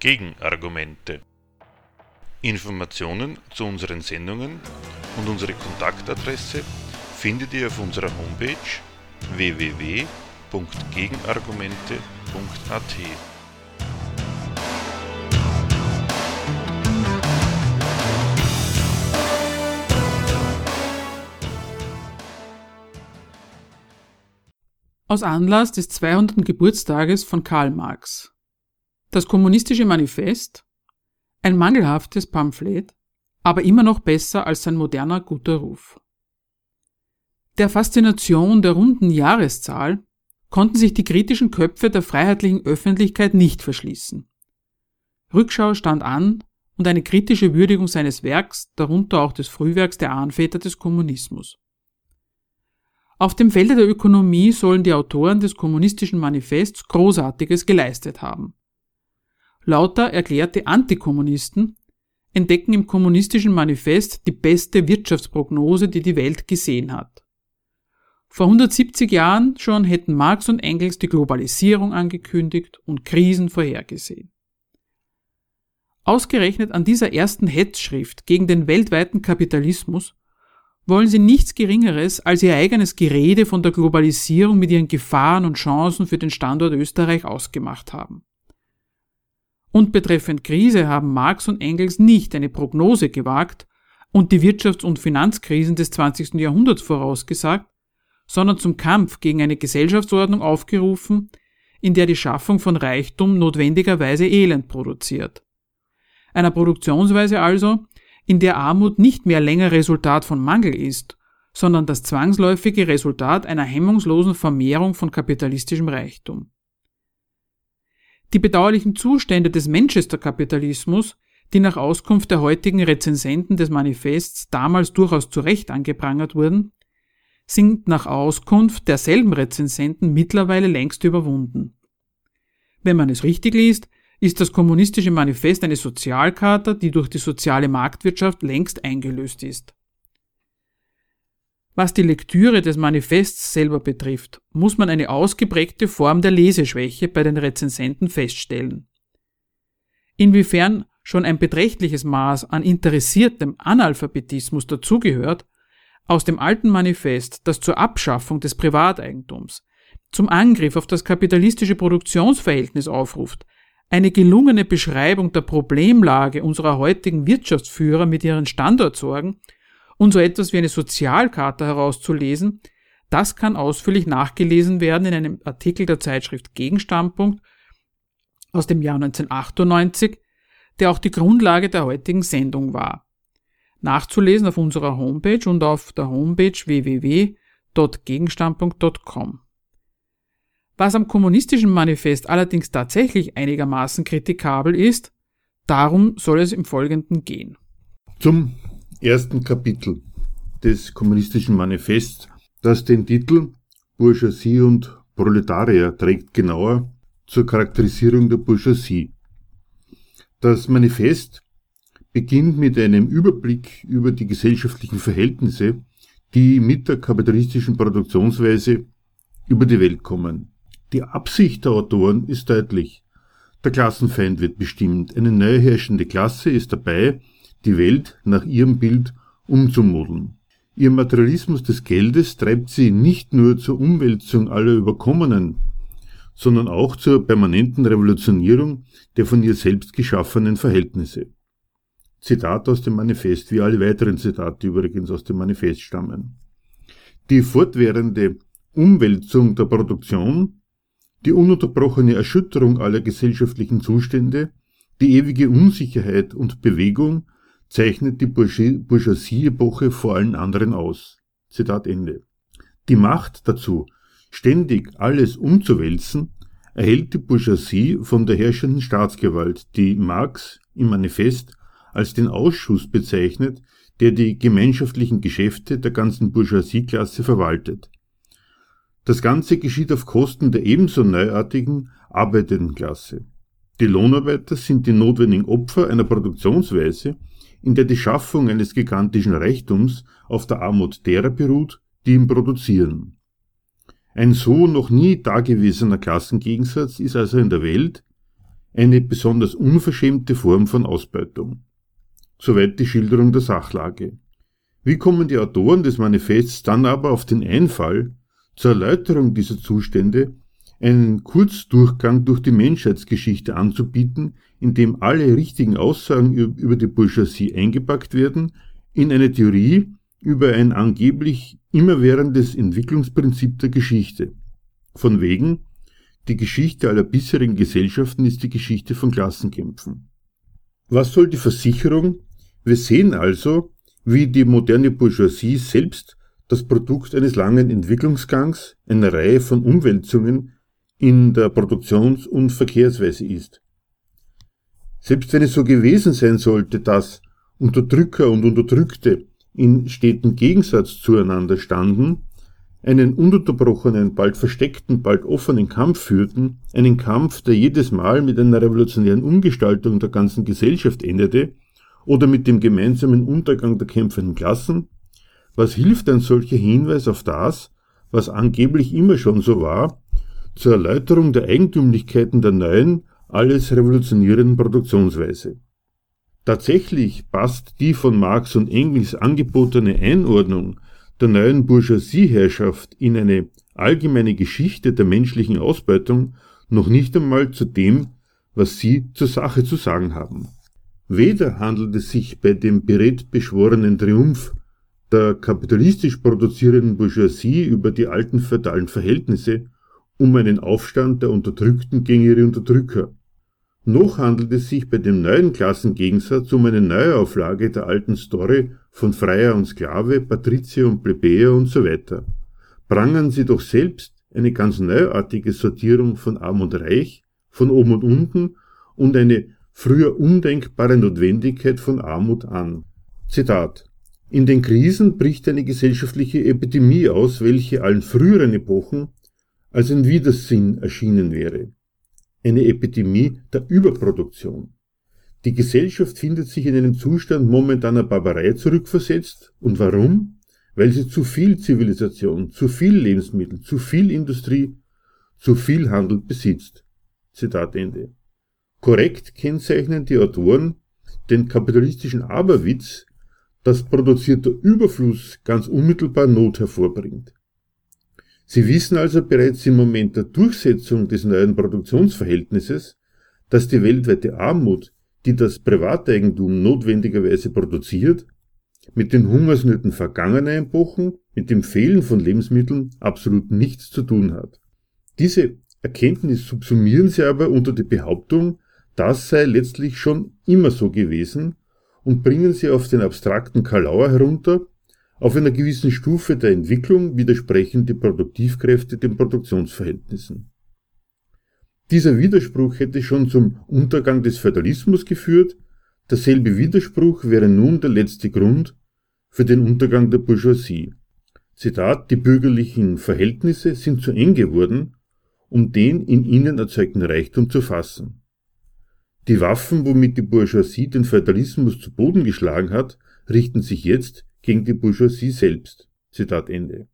Gegenargumente. Informationen zu unseren Sendungen und unsere Kontaktadresse findet ihr auf unserer Homepage www.gegenargumente.at. Aus Anlass des 200. Geburtstages von Karl Marx. Das Kommunistische Manifest, ein mangelhaftes Pamphlet, aber immer noch besser als sein moderner guter Ruf. Der Faszination der runden Jahreszahl konnten sich die kritischen Köpfe der freiheitlichen Öffentlichkeit nicht verschließen. Rückschau stand an und eine kritische Würdigung seines Werks, darunter auch des Frühwerks der Ahnväter des Kommunismus. Auf dem Felde der Ökonomie sollen die Autoren des kommunistischen Manifests Großartiges geleistet haben. Lauter erklärte Antikommunisten entdecken im kommunistischen Manifest die beste Wirtschaftsprognose, die die Welt gesehen hat. Vor 170 Jahren schon hätten Marx und Engels die Globalisierung angekündigt und Krisen vorhergesehen. Ausgerechnet an dieser ersten Hetzschrift gegen den weltweiten Kapitalismus wollen sie nichts Geringeres als ihr eigenes Gerede von der Globalisierung mit ihren Gefahren und Chancen für den Standort Österreich ausgemacht haben. Und betreffend Krise haben Marx und Engels nicht eine Prognose gewagt und die Wirtschafts- und Finanzkrisen des 20. Jahrhunderts vorausgesagt, sondern zum Kampf gegen eine Gesellschaftsordnung aufgerufen, in der die Schaffung von Reichtum notwendigerweise Elend produziert. Einer Produktionsweise also, in der Armut nicht mehr länger Resultat von Mangel ist, sondern das zwangsläufige Resultat einer hemmungslosen Vermehrung von kapitalistischem Reichtum. Die bedauerlichen Zustände des Manchester-Kapitalismus, die nach Auskunft der heutigen Rezensenten des Manifests damals durchaus zu Recht angeprangert wurden, sind nach Auskunft derselben Rezensenten mittlerweile längst überwunden. Wenn man es richtig liest, ist das kommunistische Manifest eine Sozialkarte, die durch die soziale Marktwirtschaft längst eingelöst ist. Was die Lektüre des Manifests selber betrifft, muss man eine ausgeprägte Form der Leseschwäche bei den Rezensenten feststellen. Inwiefern schon ein beträchtliches Maß an interessiertem Analphabetismus dazugehört, aus dem alten Manifest, das zur Abschaffung des Privateigentums, zum Angriff auf das kapitalistische Produktionsverhältnis aufruft, eine gelungene Beschreibung der Problemlage unserer heutigen Wirtschaftsführer mit ihren Standortsorgen und so etwas wie eine Sozialkarte herauszulesen, das kann ausführlich nachgelesen werden in einem Artikel der Zeitschrift Gegenstandpunkt aus dem Jahr 1998, der auch die Grundlage der heutigen Sendung war nachzulesen auf unserer Homepage und auf der Homepage www.gegenstandpunkt.com. Was am kommunistischen Manifest allerdings tatsächlich einigermaßen kritikabel ist, darum soll es im Folgenden gehen. Zum ersten Kapitel des kommunistischen Manifests, das den Titel Bourgeoisie und Proletarier trägt, genauer zur Charakterisierung der Bourgeoisie. Das Manifest beginnt mit einem Überblick über die gesellschaftlichen Verhältnisse, die mit der kapitalistischen Produktionsweise über die Welt kommen. Die Absicht der Autoren ist deutlich. Der Klassenfeind wird bestimmt. Eine neue herrschende Klasse ist dabei, die Welt nach ihrem Bild umzumodeln. Ihr Materialismus des Geldes treibt sie nicht nur zur Umwälzung aller Überkommenen, sondern auch zur permanenten Revolutionierung der von ihr selbst geschaffenen Verhältnisse. Zitat aus dem Manifest, wie alle weiteren Zitate übrigens aus dem Manifest stammen. Die fortwährende Umwälzung der Produktion, die ununterbrochene Erschütterung aller gesellschaftlichen Zustände, die ewige Unsicherheit und Bewegung zeichnet die Bourgeoisie-Epoche vor allen anderen aus. Zitat Ende. Die Macht dazu, ständig alles umzuwälzen, erhält die Bourgeoisie von der herrschenden Staatsgewalt, die Marx im Manifest als den Ausschuss bezeichnet, der die gemeinschaftlichen Geschäfte der ganzen Bourgeoisieklasse verwaltet. Das Ganze geschieht auf Kosten der ebenso neuartigen arbeitenden Klasse. Die Lohnarbeiter sind die notwendigen Opfer einer Produktionsweise, in der die Schaffung eines gigantischen Reichtums auf der Armut derer beruht, die ihn produzieren. Ein so noch nie dagewesener Klassengegensatz ist also in der Welt, eine besonders unverschämte Form von Ausbeutung. Soweit die Schilderung der Sachlage. Wie kommen die Autoren des Manifests dann aber auf den Einfall, zur Erläuterung dieser Zustände einen Kurzdurchgang durch die Menschheitsgeschichte anzubieten, in dem alle richtigen Aussagen über die Bourgeoisie eingepackt werden, in eine Theorie über ein angeblich immerwährendes Entwicklungsprinzip der Geschichte. Von wegen, die Geschichte aller bisherigen Gesellschaften ist die Geschichte von Klassenkämpfen. Was soll die Versicherung? Wir sehen also, wie die moderne Bourgeoisie selbst das Produkt eines langen Entwicklungsgangs, einer Reihe von Umwälzungen in der Produktions- und Verkehrsweise ist. Selbst wenn es so gewesen sein sollte, dass Unterdrücker und Unterdrückte in stetem Gegensatz zueinander standen, einen ununterbrochenen, bald versteckten, bald offenen Kampf führten, einen Kampf, der jedes Mal mit einer revolutionären Umgestaltung der ganzen Gesellschaft endete oder mit dem gemeinsamen Untergang der kämpfenden Klassen, was hilft ein solcher Hinweis auf das, was angeblich immer schon so war, zur Erläuterung der Eigentümlichkeiten der neuen, alles revolutionierenden Produktionsweise. Tatsächlich passt die von Marx und Engels angebotene Einordnung der neuen Bourgeoisieherrschaft in eine allgemeine Geschichte der menschlichen Ausbeutung noch nicht einmal zu dem, was sie zur Sache zu sagen haben. Weder handelt es sich bei dem beredt beschworenen Triumph der kapitalistisch produzierenden Bourgeoisie über die alten feudalen Verhältnisse um einen Aufstand der Unterdrückten gegen ihre Unterdrücker. Noch handelt es sich bei dem neuen Klassengegensatz um eine Neuauflage der alten Story von Freier und Sklave, Patrizier und Plebejer und so weiter. Prangern sie doch selbst eine ganz neuartige Sortierung von Arm und Reich, von oben und unten und eine früher undenkbare Notwendigkeit von Armut an. Zitat in den Krisen bricht eine gesellschaftliche Epidemie aus, welche allen früheren Epochen als ein Widersinn erschienen wäre. Eine Epidemie der Überproduktion. Die Gesellschaft findet sich in einem Zustand momentaner Barbarei zurückversetzt. Und warum? Weil sie zu viel Zivilisation, zu viel Lebensmittel, zu viel Industrie, zu viel Handel besitzt. Zitat Ende. Korrekt kennzeichnen die Autoren den kapitalistischen Aberwitz dass produzierter Überfluss ganz unmittelbar Not hervorbringt. Sie wissen also bereits im Moment der Durchsetzung des neuen Produktionsverhältnisses, dass die weltweite Armut, die das Privateigentum notwendigerweise produziert, mit den Hungersnöten vergangener Epochen, mit dem Fehlen von Lebensmitteln absolut nichts zu tun hat. Diese Erkenntnis subsumieren sie aber unter die Behauptung, das sei letztlich schon immer so gewesen und bringen sie auf den abstrakten Kalauer herunter, auf einer gewissen Stufe der Entwicklung widersprechen die Produktivkräfte den Produktionsverhältnissen. Dieser Widerspruch hätte schon zum Untergang des Feudalismus geführt, derselbe Widerspruch wäre nun der letzte Grund für den Untergang der Bourgeoisie. Zitat, die bürgerlichen Verhältnisse sind zu eng geworden, um den in ihnen erzeugten Reichtum zu fassen. Die Waffen, womit die Bourgeoisie den Feudalismus zu Boden geschlagen hat, richten sich jetzt gegen die Bourgeoisie selbst. Zitat Ende.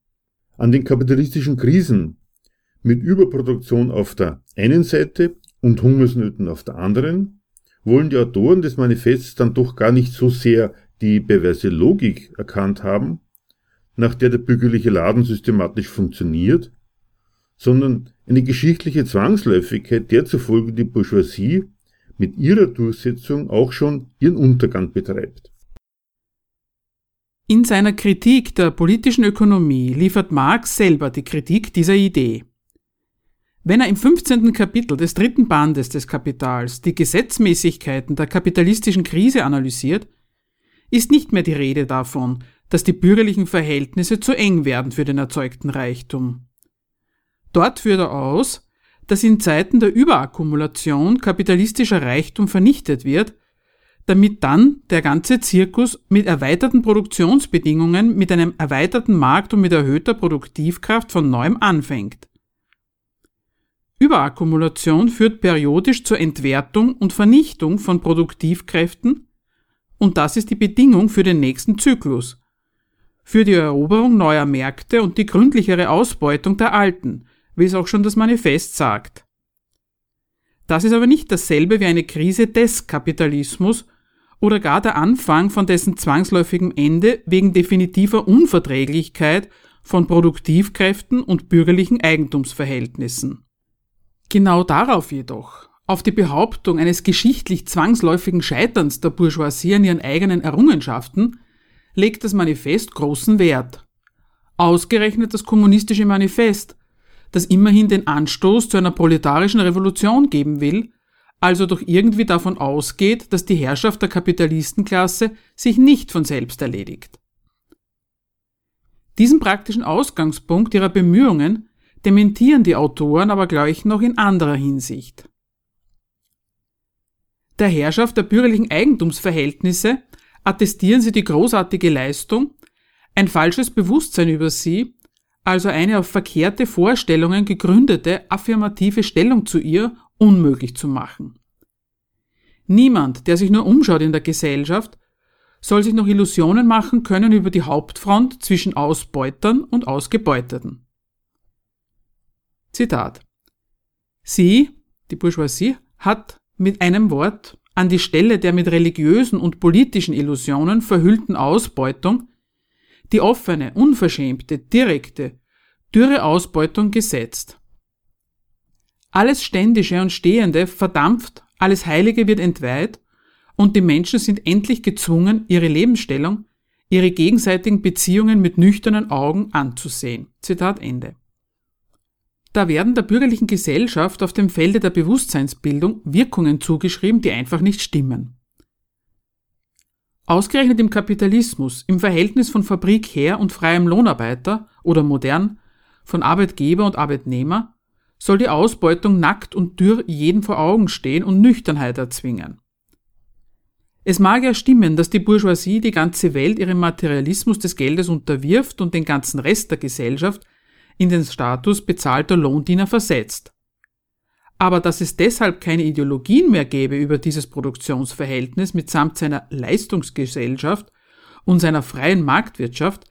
An den kapitalistischen Krisen mit Überproduktion auf der einen Seite und Hungersnöten auf der anderen wollen die Autoren des Manifests dann doch gar nicht so sehr die perverse Logik erkannt haben, nach der der bürgerliche Laden systematisch funktioniert, sondern eine geschichtliche Zwangsläufigkeit, der zufolge die Bourgeoisie mit ihrer Durchsetzung auch schon ihren Untergang betreibt. In seiner Kritik der politischen Ökonomie liefert Marx selber die Kritik dieser Idee. Wenn er im 15. Kapitel des dritten Bandes des Kapitals die Gesetzmäßigkeiten der kapitalistischen Krise analysiert, ist nicht mehr die Rede davon, dass die bürgerlichen Verhältnisse zu eng werden für den erzeugten Reichtum. Dort führt er aus, dass in Zeiten der Überakkumulation kapitalistischer Reichtum vernichtet wird, damit dann der ganze Zirkus mit erweiterten Produktionsbedingungen, mit einem erweiterten Markt und mit erhöhter Produktivkraft von neuem anfängt. Überakkumulation führt periodisch zur Entwertung und Vernichtung von Produktivkräften und das ist die Bedingung für den nächsten Zyklus, für die Eroberung neuer Märkte und die gründlichere Ausbeutung der alten, wie es auch schon das Manifest sagt. Das ist aber nicht dasselbe wie eine Krise des Kapitalismus oder gar der Anfang von dessen zwangsläufigem Ende wegen definitiver Unverträglichkeit von Produktivkräften und bürgerlichen Eigentumsverhältnissen. Genau darauf jedoch, auf die Behauptung eines geschichtlich zwangsläufigen Scheiterns der Bourgeoisie an ihren eigenen Errungenschaften, legt das Manifest großen Wert. Ausgerechnet das kommunistische Manifest, das immerhin den Anstoß zu einer proletarischen Revolution geben will, also doch irgendwie davon ausgeht, dass die Herrschaft der Kapitalistenklasse sich nicht von selbst erledigt. Diesen praktischen Ausgangspunkt ihrer Bemühungen dementieren die Autoren aber gleich noch in anderer Hinsicht. Der Herrschaft der bürgerlichen Eigentumsverhältnisse attestieren sie die großartige Leistung, ein falsches Bewusstsein über sie, also eine auf verkehrte Vorstellungen gegründete affirmative Stellung zu ihr, unmöglich zu machen. Niemand, der sich nur umschaut in der Gesellschaft, soll sich noch Illusionen machen können über die Hauptfront zwischen Ausbeutern und Ausgebeuteten. Zitat. Sie, die Bourgeoisie, hat mit einem Wort an die Stelle der mit religiösen und politischen Illusionen verhüllten Ausbeutung die offene, unverschämte, direkte, dürre Ausbeutung gesetzt. Alles Ständische und Stehende verdampft, alles Heilige wird entweiht und die Menschen sind endlich gezwungen, ihre Lebensstellung, ihre gegenseitigen Beziehungen mit nüchternen Augen anzusehen. Zitat Ende. Da werden der bürgerlichen Gesellschaft auf dem Felde der Bewusstseinsbildung Wirkungen zugeschrieben, die einfach nicht stimmen. Ausgerechnet im Kapitalismus, im Verhältnis von Fabrikherr und freiem Lohnarbeiter oder modern von Arbeitgeber und Arbeitnehmer, soll die Ausbeutung nackt und dürr jedem vor Augen stehen und Nüchternheit erzwingen. Es mag ja stimmen, dass die Bourgeoisie die ganze Welt ihrem Materialismus des Geldes unterwirft und den ganzen Rest der Gesellschaft in den Status bezahlter Lohndiener versetzt. Aber dass es deshalb keine Ideologien mehr gäbe über dieses Produktionsverhältnis mitsamt seiner Leistungsgesellschaft und seiner freien Marktwirtschaft,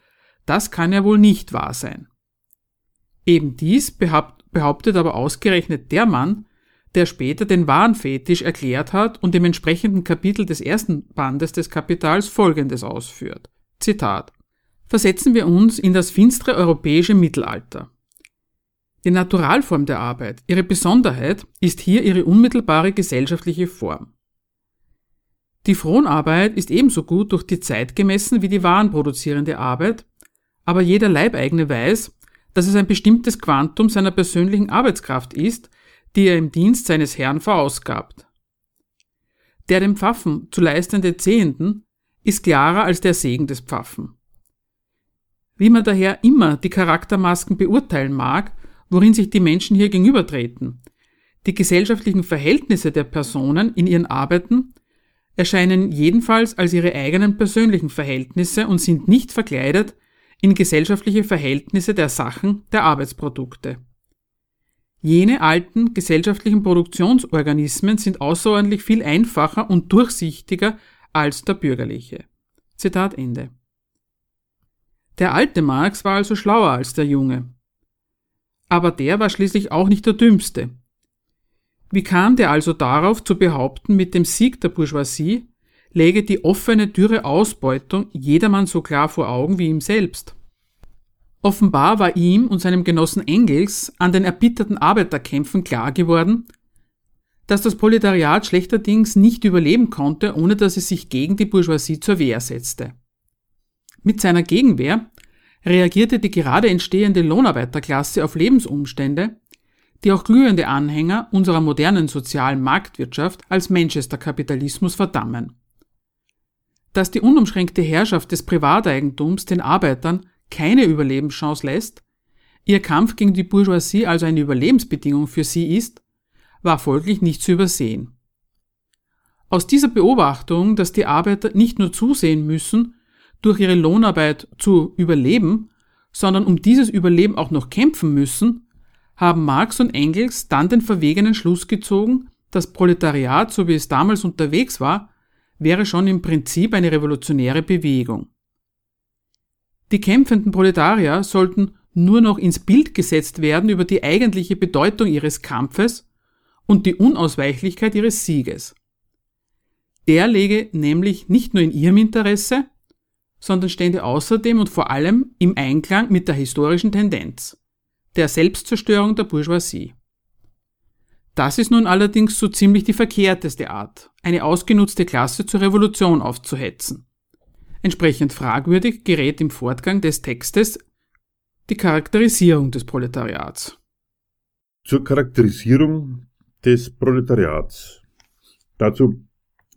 das kann ja wohl nicht wahr sein. Eben dies behauptet aber ausgerechnet der Mann, der später den Warenfetisch erklärt hat und im entsprechenden Kapitel des ersten Bandes des Kapitals Folgendes ausführt. Zitat Versetzen wir uns in das finstere europäische Mittelalter. Die Naturalform der Arbeit, ihre Besonderheit, ist hier ihre unmittelbare gesellschaftliche Form. Die Fronarbeit ist ebenso gut durch die Zeit gemessen wie die warenproduzierende Arbeit, aber jeder Leibeigene weiß, dass es ein bestimmtes Quantum seiner persönlichen Arbeitskraft ist, die er im Dienst seines Herrn verausgabt. Der dem Pfaffen zu leistende Zehenden ist klarer als der Segen des Pfaffen. Wie man daher immer die Charaktermasken beurteilen mag, worin sich die Menschen hier gegenübertreten, die gesellschaftlichen Verhältnisse der Personen in ihren Arbeiten erscheinen jedenfalls als ihre eigenen persönlichen Verhältnisse und sind nicht verkleidet in gesellschaftliche Verhältnisse der Sachen, der Arbeitsprodukte. Jene alten gesellschaftlichen Produktionsorganismen sind außerordentlich viel einfacher und durchsichtiger als der bürgerliche. Zitat Ende. Der alte Marx war also schlauer als der junge. Aber der war schließlich auch nicht der dümmste. Wie kam der also darauf zu behaupten, mit dem Sieg der Bourgeoisie läge die offene, dürre Ausbeutung jedermann so klar vor Augen wie ihm selbst? Offenbar war ihm und seinem Genossen Engels an den erbitterten Arbeiterkämpfen klar geworden, dass das Proletariat schlechterdings nicht überleben konnte, ohne dass es sich gegen die Bourgeoisie zur Wehr setzte. Mit seiner Gegenwehr reagierte die gerade entstehende Lohnarbeiterklasse auf Lebensumstände, die auch glühende Anhänger unserer modernen sozialen Marktwirtschaft als Manchester-Kapitalismus verdammen. Dass die unumschränkte Herrschaft des Privateigentums den Arbeitern keine Überlebenschance lässt, ihr Kampf gegen die Bourgeoisie also eine Überlebensbedingung für sie ist, war folglich nicht zu übersehen. Aus dieser Beobachtung, dass die Arbeiter nicht nur zusehen müssen, durch ihre Lohnarbeit zu überleben, sondern um dieses Überleben auch noch kämpfen müssen, haben Marx und Engels dann den verwegenen Schluss gezogen, das Proletariat, so wie es damals unterwegs war, wäre schon im Prinzip eine revolutionäre Bewegung. Die kämpfenden Proletarier sollten nur noch ins Bild gesetzt werden über die eigentliche Bedeutung ihres Kampfes und die Unausweichlichkeit ihres Sieges. Der läge nämlich nicht nur in ihrem Interesse, sondern stände außerdem und vor allem im Einklang mit der historischen Tendenz, der Selbstzerstörung der Bourgeoisie. Das ist nun allerdings so ziemlich die verkehrteste Art, eine ausgenutzte Klasse zur Revolution aufzuhetzen. Entsprechend fragwürdig gerät im Fortgang des Textes die Charakterisierung des Proletariats. Zur Charakterisierung des Proletariats. Dazu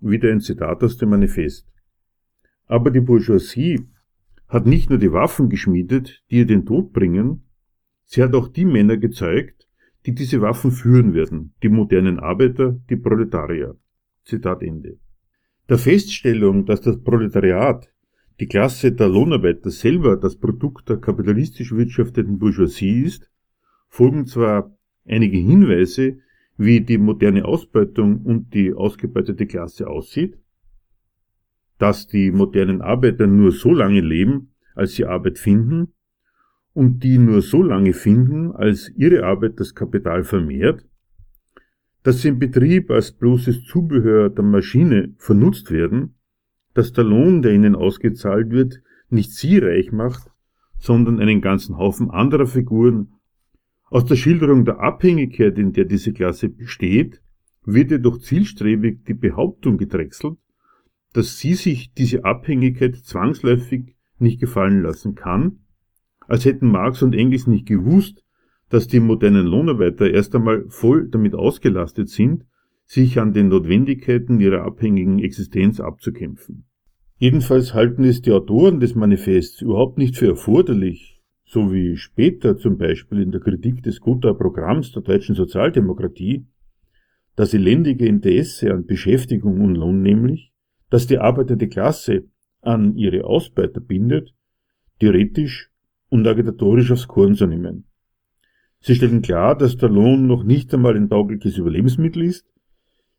wieder ein Zitat aus dem Manifest. Aber die Bourgeoisie hat nicht nur die Waffen geschmiedet, die ihr den Tod bringen, sie hat auch die Männer gezeugt, die diese Waffen führen werden, die modernen Arbeiter, die Proletarier. Zitat Ende. Der Feststellung, dass das Proletariat, die Klasse der Lohnarbeiter selber das Produkt der kapitalistisch wirtschafteten Bourgeoisie ist, folgen zwar einige Hinweise, wie die moderne Ausbeutung und die ausgebeutete Klasse aussieht, dass die modernen Arbeiter nur so lange leben, als sie Arbeit finden, und die nur so lange finden, als ihre Arbeit das Kapital vermehrt, dass sie im Betrieb als bloßes Zubehör der Maschine vernutzt werden, dass der Lohn, der ihnen ausgezahlt wird, nicht sie reich macht, sondern einen ganzen Haufen anderer Figuren. Aus der Schilderung der Abhängigkeit, in der diese Klasse besteht, wird jedoch zielstrebig die Behauptung gedrechselt, dass sie sich diese Abhängigkeit zwangsläufig nicht gefallen lassen kann, als hätten Marx und Engels nicht gewusst, dass die modernen Lohnarbeiter erst einmal voll damit ausgelastet sind, sich an den Notwendigkeiten ihrer abhängigen Existenz abzukämpfen. Jedenfalls halten es die Autoren des Manifests überhaupt nicht für erforderlich, so wie später zum Beispiel in der Kritik des Gotha-Programms der deutschen Sozialdemokratie, das elendige Interesse an Beschäftigung und Lohn nämlich, dass die arbeitende Klasse an ihre Ausbeuter bindet, theoretisch und agitatorisch aufs Korn zu nehmen. Sie stellen klar, dass der Lohn noch nicht einmal ein taugliches Überlebensmittel ist,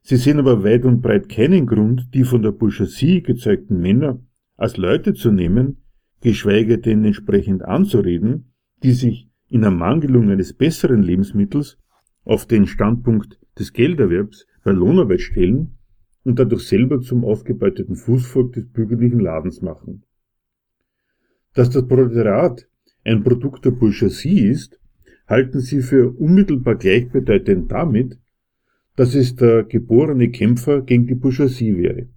sie sehen aber weit und breit keinen Grund, die von der Bourgeoisie gezeugten Männer als Leute zu nehmen, geschweige denn entsprechend anzureden, die sich in Ermangelung eines besseren Lebensmittels auf den Standpunkt des Gelderwerbs bei Lohnarbeit stellen und dadurch selber zum ausgebeuteten Fußvolk des bürgerlichen Ladens machen. Dass das Proletariat ein Produkt der Bourgeoisie ist, halten sie für unmittelbar gleichbedeutend damit, dass es der geborene Kämpfer gegen die Bourgeoisie wäre.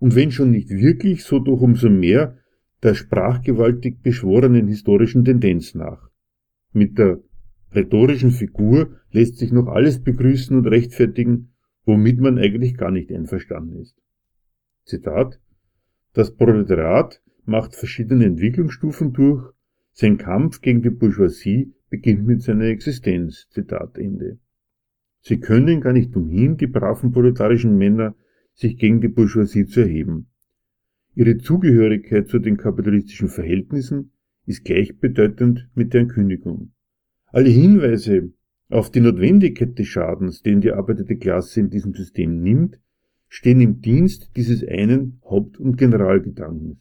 Und wenn schon nicht wirklich, so doch umso mehr der sprachgewaltig beschworenen historischen Tendenz nach. Mit der rhetorischen Figur lässt sich noch alles begrüßen und rechtfertigen, womit man eigentlich gar nicht einverstanden ist. Zitat Das Proletariat macht verschiedene Entwicklungsstufen durch, sein Kampf gegen die Bourgeoisie beginnt mit seiner Existenz. Zitat Ende. Sie können gar nicht umhin, die braven proletarischen Männer, sich gegen die Bourgeoisie zu erheben. Ihre Zugehörigkeit zu den kapitalistischen Verhältnissen ist gleichbedeutend mit deren Kündigung. Alle Hinweise auf die Notwendigkeit des Schadens, den die arbeitende Klasse in diesem System nimmt, stehen im Dienst dieses einen Haupt- und Generalgedankens.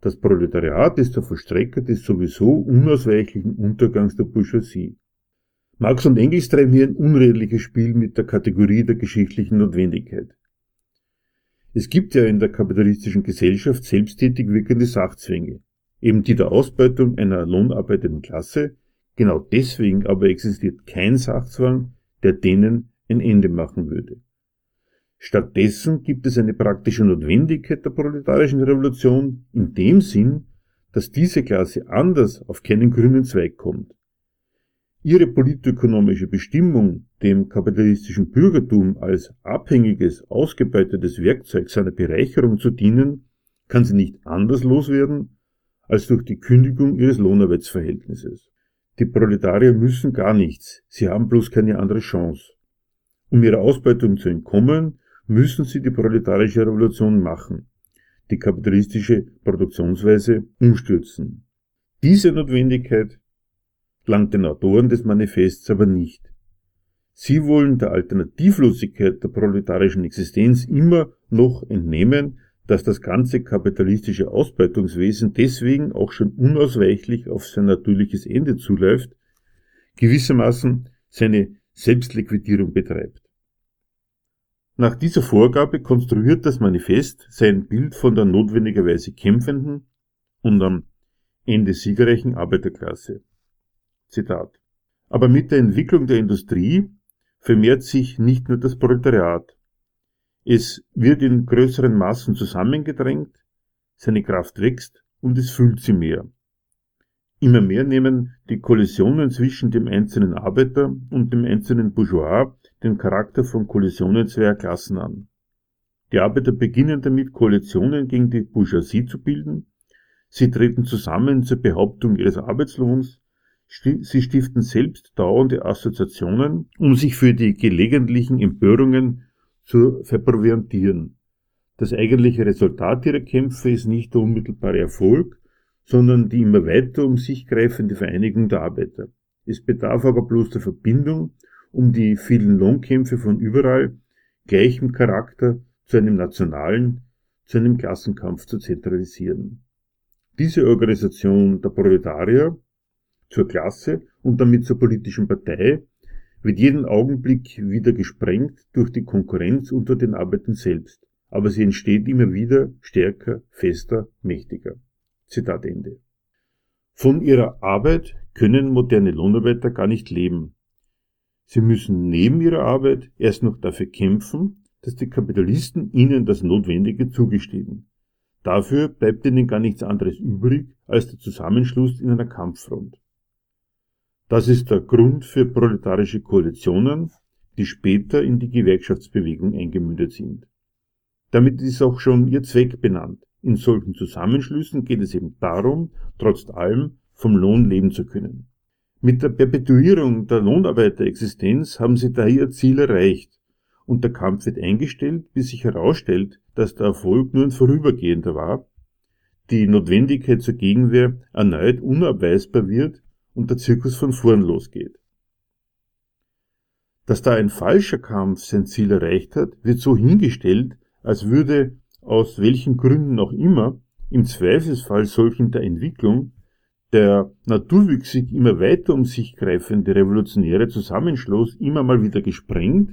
Das Proletariat ist der Vollstrecker des sowieso unausweichlichen Untergangs der Bourgeoisie. Marx und Engels treiben hier ein unredliches Spiel mit der Kategorie der geschichtlichen Notwendigkeit. Es gibt ja in der kapitalistischen Gesellschaft selbsttätig wirkende Sachzwänge, eben die der Ausbeutung einer lohnarbeitenden Klasse, genau deswegen aber existiert kein Sachzwang, der denen ein Ende machen würde. Stattdessen gibt es eine praktische Notwendigkeit der proletarischen Revolution in dem Sinn, dass diese Klasse anders auf keinen grünen Zweig kommt. Ihre politökonomische Bestimmung, dem kapitalistischen Bürgertum als abhängiges, ausgebeutetes Werkzeug seiner Bereicherung zu dienen, kann sie nicht anders loswerden als durch die Kündigung ihres Lohnarbeitsverhältnisses. Die Proletarier müssen gar nichts, sie haben bloß keine andere Chance. Um ihrer Ausbeutung zu entkommen, müssen sie die proletarische Revolution machen, die kapitalistische Produktionsweise umstürzen. Diese Notwendigkeit langt den Autoren des Manifests aber nicht. Sie wollen der Alternativlosigkeit der proletarischen Existenz immer noch entnehmen, dass das ganze kapitalistische Ausbeutungswesen deswegen auch schon unausweichlich auf sein natürliches Ende zuläuft, gewissermaßen seine Selbstliquidierung betreibt. Nach dieser Vorgabe konstruiert das Manifest sein Bild von der notwendigerweise kämpfenden und am Ende siegerreichen Arbeiterklasse. Zitat. Aber mit der Entwicklung der Industrie vermehrt sich nicht nur das Proletariat. Es wird in größeren Massen zusammengedrängt, seine Kraft wächst und es fühlt sie mehr. Immer mehr nehmen die Kollisionen zwischen dem einzelnen Arbeiter und dem einzelnen Bourgeois den Charakter von Kollisionen zweier Klassen an. Die Arbeiter beginnen damit, Koalitionen gegen die Bourgeoisie zu bilden. Sie treten zusammen zur Behauptung ihres Arbeitslohns. Sie stiften selbst dauernde Assoziationen, um sich für die gelegentlichen Empörungen zu verproviantieren. Das eigentliche Resultat ihrer Kämpfe ist nicht der unmittelbare Erfolg, sondern die immer weiter um sich greifende Vereinigung der Arbeiter. Es bedarf aber bloß der Verbindung, um die vielen Lohnkämpfe von überall gleichem Charakter zu einem nationalen, zu einem Klassenkampf zu zentralisieren. Diese Organisation der Proletarier zur Klasse und damit zur politischen Partei wird jeden Augenblick wieder gesprengt durch die Konkurrenz unter den Arbeitern selbst, aber sie entsteht immer wieder stärker, fester, mächtiger. Zitat Ende. Von ihrer Arbeit können moderne Lohnarbeiter gar nicht leben. Sie müssen neben ihrer Arbeit erst noch dafür kämpfen, dass die Kapitalisten ihnen das Notwendige zugestehen. Dafür bleibt ihnen gar nichts anderes übrig als der Zusammenschluss in einer Kampffront. Das ist der Grund für proletarische Koalitionen, die später in die Gewerkschaftsbewegung eingemündet sind. Damit ist auch schon ihr Zweck benannt. In solchen Zusammenschlüssen geht es eben darum, trotz allem vom Lohn leben zu können. Mit der Perpetuierung der Lohnarbeiterexistenz haben sie daher ihr Ziel erreicht und der Kampf wird eingestellt, bis sich herausstellt, dass der Erfolg nur ein vorübergehender war, die Notwendigkeit zur Gegenwehr erneut unabweisbar wird und der Zirkus von vorn losgeht. Dass da ein falscher Kampf sein Ziel erreicht hat, wird so hingestellt, als würde aus welchen Gründen auch immer, im Zweifelsfall solchen der Entwicklung, der naturwüchsig immer weiter um sich greifende revolutionäre Zusammenschluss immer mal wieder gesprengt,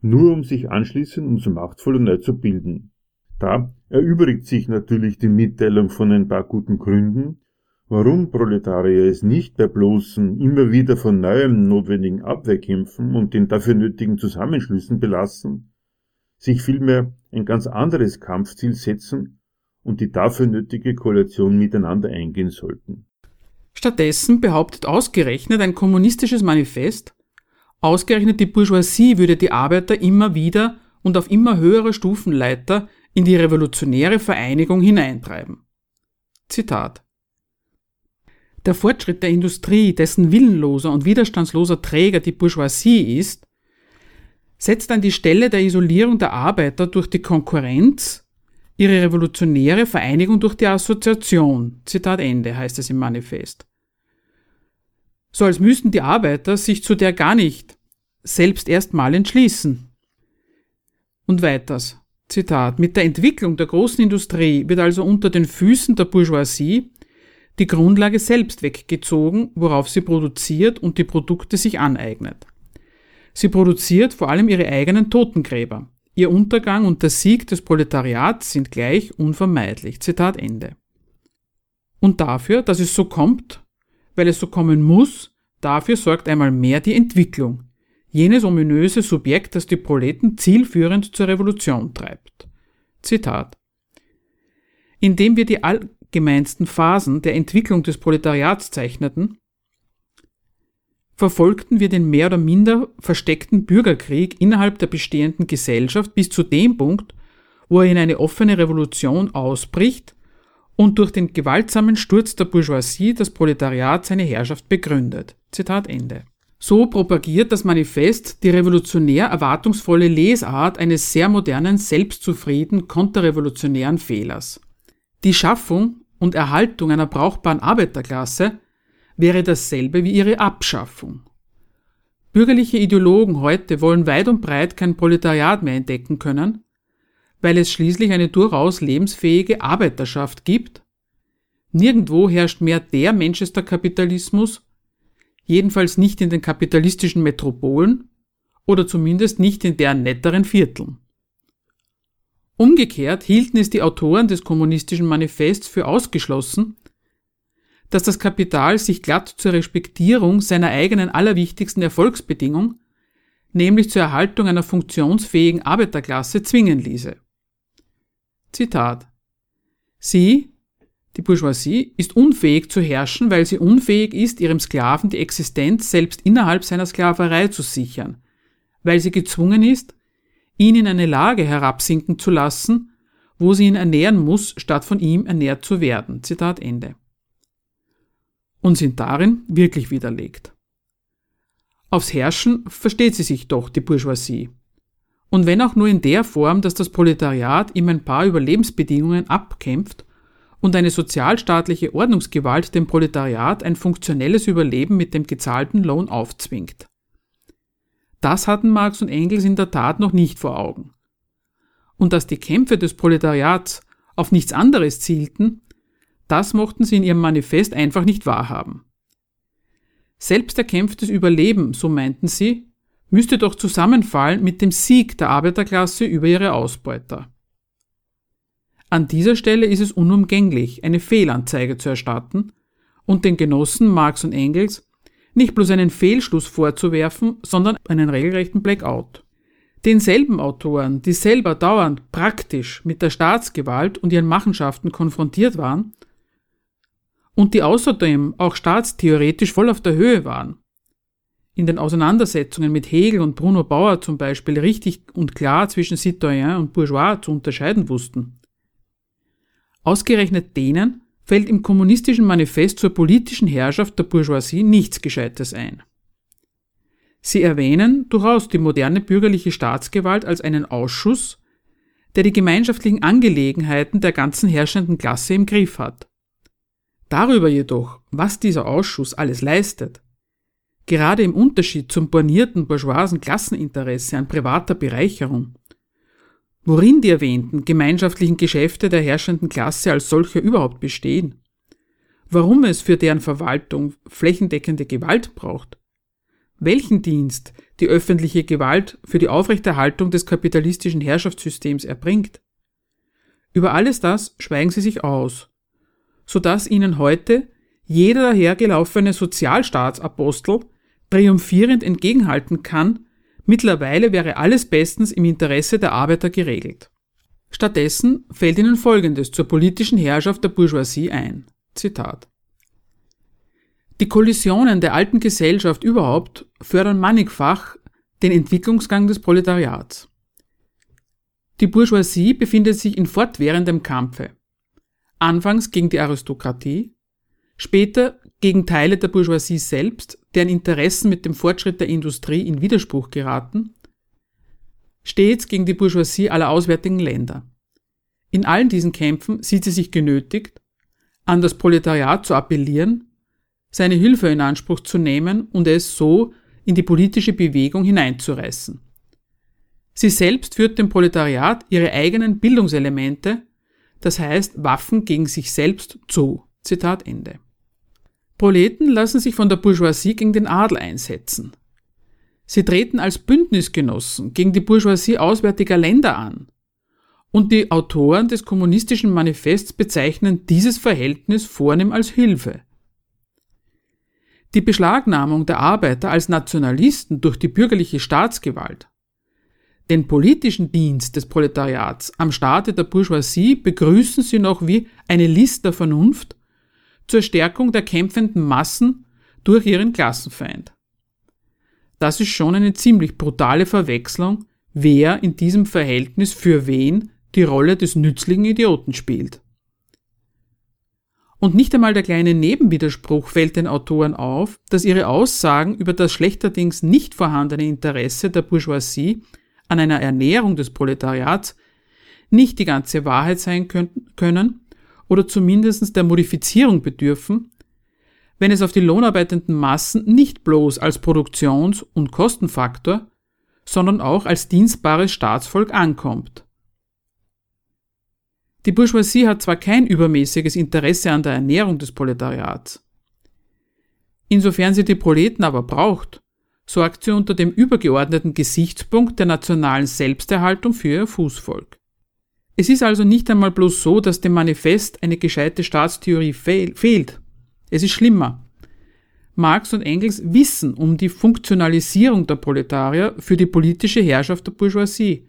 nur um sich anschließend umso machtvoller neu zu bilden. Da erübrigt sich natürlich die Mitteilung von ein paar guten Gründen, warum Proletarier es nicht bei bloßen, immer wieder von neuem notwendigen Abwehrkämpfen und den dafür nötigen Zusammenschlüssen belassen, sich vielmehr ein ganz anderes Kampfziel setzen und die dafür nötige Koalition miteinander eingehen sollten. Stattdessen behauptet ausgerechnet ein kommunistisches Manifest, ausgerechnet die Bourgeoisie würde die Arbeiter immer wieder und auf immer höherer Stufenleiter in die revolutionäre Vereinigung hineintreiben. Zitat Der Fortschritt der Industrie, dessen willenloser und widerstandsloser Träger die Bourgeoisie ist, setzt an die Stelle der Isolierung der Arbeiter durch die Konkurrenz ihre revolutionäre Vereinigung durch die Assoziation. Zitat Ende heißt es im Manifest. So als müssten die Arbeiter sich zu der gar nicht selbst erstmal entschließen. Und weiters. Zitat. Mit der Entwicklung der großen Industrie wird also unter den Füßen der Bourgeoisie die Grundlage selbst weggezogen, worauf sie produziert und die Produkte sich aneignet. Sie produziert vor allem ihre eigenen Totengräber. Ihr Untergang und der Sieg des Proletariats sind gleich unvermeidlich. Zitat Ende. Und dafür, dass es so kommt, weil es so kommen muss, dafür sorgt einmal mehr die Entwicklung. Jenes ominöse Subjekt, das die Proleten zielführend zur Revolution treibt. Zitat. Indem wir die allgemeinsten Phasen der Entwicklung des Proletariats zeichneten, verfolgten wir den mehr oder minder versteckten Bürgerkrieg innerhalb der bestehenden Gesellschaft bis zu dem Punkt, wo er in eine offene Revolution ausbricht und durch den gewaltsamen Sturz der Bourgeoisie das Proletariat seine Herrschaft begründet. Zitat Ende. So propagiert das Manifest die revolutionär erwartungsvolle Lesart eines sehr modernen, selbstzufrieden, konterrevolutionären Fehlers. Die Schaffung und Erhaltung einer brauchbaren Arbeiterklasse wäre dasselbe wie ihre Abschaffung. Bürgerliche Ideologen heute wollen weit und breit kein Proletariat mehr entdecken können, weil es schließlich eine durchaus lebensfähige Arbeiterschaft gibt. Nirgendwo herrscht mehr der Manchester-Kapitalismus, jedenfalls nicht in den kapitalistischen Metropolen oder zumindest nicht in deren netteren Vierteln. Umgekehrt hielten es die Autoren des kommunistischen Manifests für ausgeschlossen, dass das Kapital sich glatt zur Respektierung seiner eigenen allerwichtigsten Erfolgsbedingung, nämlich zur Erhaltung einer funktionsfähigen Arbeiterklasse, zwingen ließe. Zitat Sie, die Bourgeoisie, ist unfähig zu herrschen, weil sie unfähig ist, ihrem Sklaven die Existenz selbst innerhalb seiner Sklaverei zu sichern, weil sie gezwungen ist, ihn in eine Lage herabsinken zu lassen, wo sie ihn ernähren muss, statt von ihm ernährt zu werden. Zitat Ende und sind darin wirklich widerlegt. Aufs Herrschen versteht sie sich doch, die Bourgeoisie. Und wenn auch nur in der Form, dass das Proletariat ihm ein paar Überlebensbedingungen abkämpft und eine sozialstaatliche Ordnungsgewalt dem Proletariat ein funktionelles Überleben mit dem gezahlten Lohn aufzwingt. Das hatten Marx und Engels in der Tat noch nicht vor Augen. Und dass die Kämpfe des Proletariats auf nichts anderes zielten, das mochten sie in ihrem Manifest einfach nicht wahrhaben. Selbst erkämpftes Überleben, so meinten sie, müsste doch zusammenfallen mit dem Sieg der Arbeiterklasse über ihre Ausbeuter. An dieser Stelle ist es unumgänglich, eine Fehlanzeige zu erstatten und den Genossen Marx und Engels nicht bloß einen Fehlschluss vorzuwerfen, sondern einen regelrechten Blackout. Denselben Autoren, die selber dauernd praktisch mit der Staatsgewalt und ihren Machenschaften konfrontiert waren, und die außerdem auch staatstheoretisch voll auf der Höhe waren. In den Auseinandersetzungen mit Hegel und Bruno Bauer zum Beispiel richtig und klar zwischen Citoyen und Bourgeois zu unterscheiden wussten. Ausgerechnet denen fällt im kommunistischen Manifest zur politischen Herrschaft der Bourgeoisie nichts Gescheites ein. Sie erwähnen durchaus die moderne bürgerliche Staatsgewalt als einen Ausschuss, der die gemeinschaftlichen Angelegenheiten der ganzen herrschenden Klasse im Griff hat. Darüber jedoch, was dieser Ausschuss alles leistet, gerade im Unterschied zum bornierten bourgeoisen Klasseninteresse an privater Bereicherung, worin die erwähnten gemeinschaftlichen Geschäfte der herrschenden Klasse als solche überhaupt bestehen, warum es für deren Verwaltung flächendeckende Gewalt braucht, welchen Dienst die öffentliche Gewalt für die Aufrechterhaltung des kapitalistischen Herrschaftssystems erbringt. Über alles das schweigen sie sich aus sodass ihnen heute jeder dahergelaufene Sozialstaatsapostel triumphierend entgegenhalten kann, mittlerweile wäre alles bestens im Interesse der Arbeiter geregelt. Stattdessen fällt ihnen Folgendes zur politischen Herrschaft der Bourgeoisie ein. Zitat. Die Kollisionen der alten Gesellschaft überhaupt fördern mannigfach den Entwicklungsgang des Proletariats. Die Bourgeoisie befindet sich in fortwährendem Kampfe anfangs gegen die Aristokratie, später gegen Teile der Bourgeoisie selbst, deren Interessen mit dem Fortschritt der Industrie in Widerspruch geraten, stets gegen die Bourgeoisie aller auswärtigen Länder. In allen diesen Kämpfen sieht sie sich genötigt, an das Proletariat zu appellieren, seine Hilfe in Anspruch zu nehmen und es so in die politische Bewegung hineinzureißen. Sie selbst führt dem Proletariat ihre eigenen Bildungselemente das heißt Waffen gegen sich selbst zu. Zitat Ende. Proleten lassen sich von der Bourgeoisie gegen den Adel einsetzen. Sie treten als Bündnisgenossen gegen die Bourgeoisie auswärtiger Länder an. Und die Autoren des kommunistischen Manifests bezeichnen dieses Verhältnis vornehm als Hilfe. Die Beschlagnahmung der Arbeiter als Nationalisten durch die bürgerliche Staatsgewalt den politischen Dienst des Proletariats am Staate der Bourgeoisie begrüßen sie noch wie eine List der Vernunft zur Stärkung der kämpfenden Massen durch ihren Klassenfeind. Das ist schon eine ziemlich brutale Verwechslung, wer in diesem Verhältnis für wen die Rolle des nützlichen Idioten spielt. Und nicht einmal der kleine Nebenwiderspruch fällt den Autoren auf, dass ihre Aussagen über das schlechterdings nicht vorhandene Interesse der Bourgeoisie an einer Ernährung des Proletariats nicht die ganze Wahrheit sein können oder zumindest der Modifizierung bedürfen, wenn es auf die lohnarbeitenden Massen nicht bloß als Produktions- und Kostenfaktor, sondern auch als dienstbares Staatsvolk ankommt. Die Bourgeoisie hat zwar kein übermäßiges Interesse an der Ernährung des Proletariats. Insofern sie die Proleten aber braucht, sorgt sie unter dem übergeordneten Gesichtspunkt der nationalen Selbsterhaltung für ihr Fußvolk. Es ist also nicht einmal bloß so, dass dem Manifest eine gescheite Staatstheorie fehl fehlt. Es ist schlimmer. Marx und Engels wissen um die Funktionalisierung der Proletarier für die politische Herrschaft der Bourgeoisie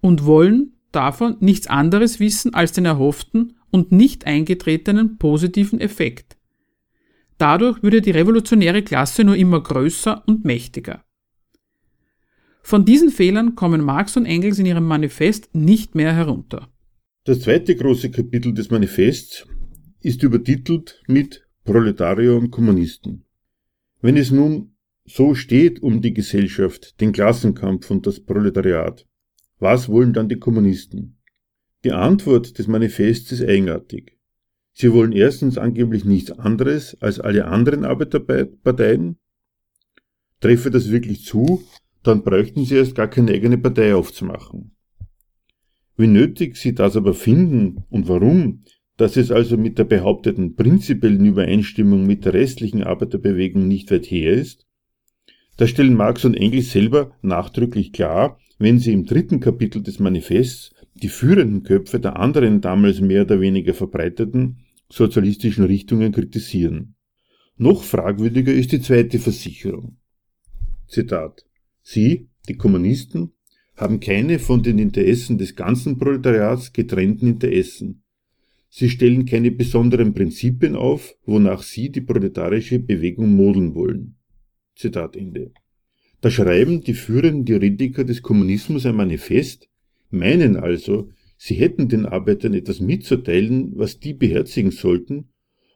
und wollen davon nichts anderes wissen als den erhofften und nicht eingetretenen positiven Effekt. Dadurch würde die revolutionäre Klasse nur immer größer und mächtiger. Von diesen Fehlern kommen Marx und Engels in ihrem Manifest nicht mehr herunter. Das zweite große Kapitel des Manifests ist übertitelt mit Proletarier und Kommunisten. Wenn es nun so steht um die Gesellschaft, den Klassenkampf und das Proletariat, was wollen dann die Kommunisten? Die Antwort des Manifests ist eigenartig. Sie wollen erstens angeblich nichts anderes als alle anderen Arbeiterparteien. Treffe das wirklich zu, dann bräuchten sie erst gar keine eigene Partei aufzumachen. Wie nötig sie das aber finden und warum, dass es also mit der behaupteten prinzipiellen Übereinstimmung mit der restlichen Arbeiterbewegung nicht weit her ist, das stellen Marx und Engels selber nachdrücklich klar, wenn sie im dritten Kapitel des Manifests die führenden Köpfe der anderen damals mehr oder weniger verbreiteten sozialistischen Richtungen kritisieren. Noch fragwürdiger ist die zweite Versicherung. Zitat. Sie, die Kommunisten, haben keine von den Interessen des ganzen Proletariats getrennten Interessen. Sie stellen keine besonderen Prinzipien auf, wonach sie die proletarische Bewegung modeln wollen. Zitat Ende. Da schreiben die führenden Theoretiker des Kommunismus ein Manifest, meinen also, sie hätten den Arbeitern etwas mitzuteilen, was die beherzigen sollten,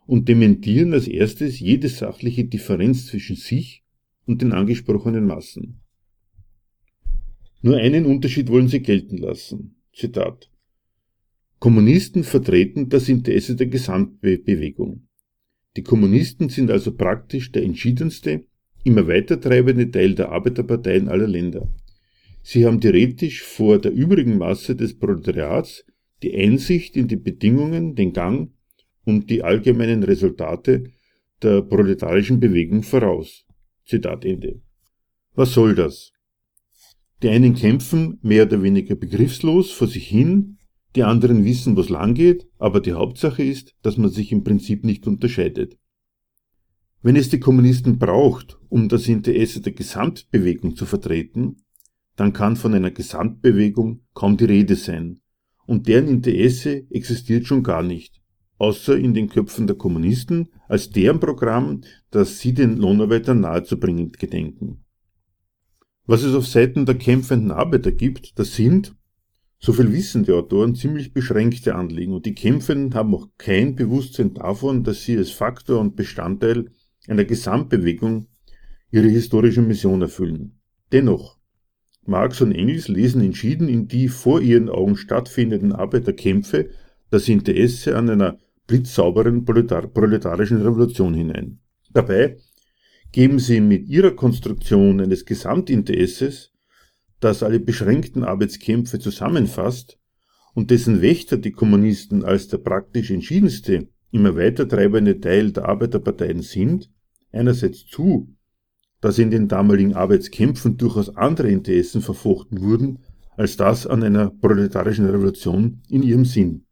und dementieren als erstes jede sachliche Differenz zwischen sich und den angesprochenen Massen. Nur einen Unterschied wollen sie gelten lassen. Zitat. Kommunisten vertreten das Interesse der Gesamtbewegung. Die Kommunisten sind also praktisch der entschiedenste, immer weiter treibende Teil der Arbeiterparteien aller Länder. Sie haben theoretisch vor der übrigen Masse des Proletariats die Einsicht in die Bedingungen, den Gang und die allgemeinen Resultate der proletarischen Bewegung voraus. Zitat Ende. Was soll das? Die einen kämpfen mehr oder weniger begriffslos vor sich hin, die anderen wissen, was lang geht, aber die Hauptsache ist, dass man sich im Prinzip nicht unterscheidet. Wenn es die Kommunisten braucht, um das Interesse der Gesamtbewegung zu vertreten, dann kann von einer Gesamtbewegung kaum die Rede sein. Und deren Interesse existiert schon gar nicht, außer in den Köpfen der Kommunisten als deren Programm, das sie den Lohnarbeitern nahezubringen gedenken. Was es auf Seiten der kämpfenden Arbeiter gibt, das sind, so viel wissen die Autoren, ziemlich beschränkte Anliegen und die Kämpfenden haben auch kein Bewusstsein davon, dass sie als Faktor und Bestandteil einer Gesamtbewegung ihre historische Mission erfüllen. Dennoch, Marx und Engels lesen entschieden in die vor ihren Augen stattfindenden Arbeiterkämpfe das Interesse an einer blitzsauberen Proletar proletarischen Revolution hinein. Dabei geben sie mit ihrer Konstruktion eines Gesamtinteresses, das alle beschränkten Arbeitskämpfe zusammenfasst und dessen Wächter die Kommunisten als der praktisch entschiedenste, immer weiter treibende Teil der Arbeiterparteien sind, einerseits zu, dass in den damaligen Arbeitskämpfen durchaus andere Interessen verfochten wurden, als das an einer proletarischen Revolution in ihrem Sinn.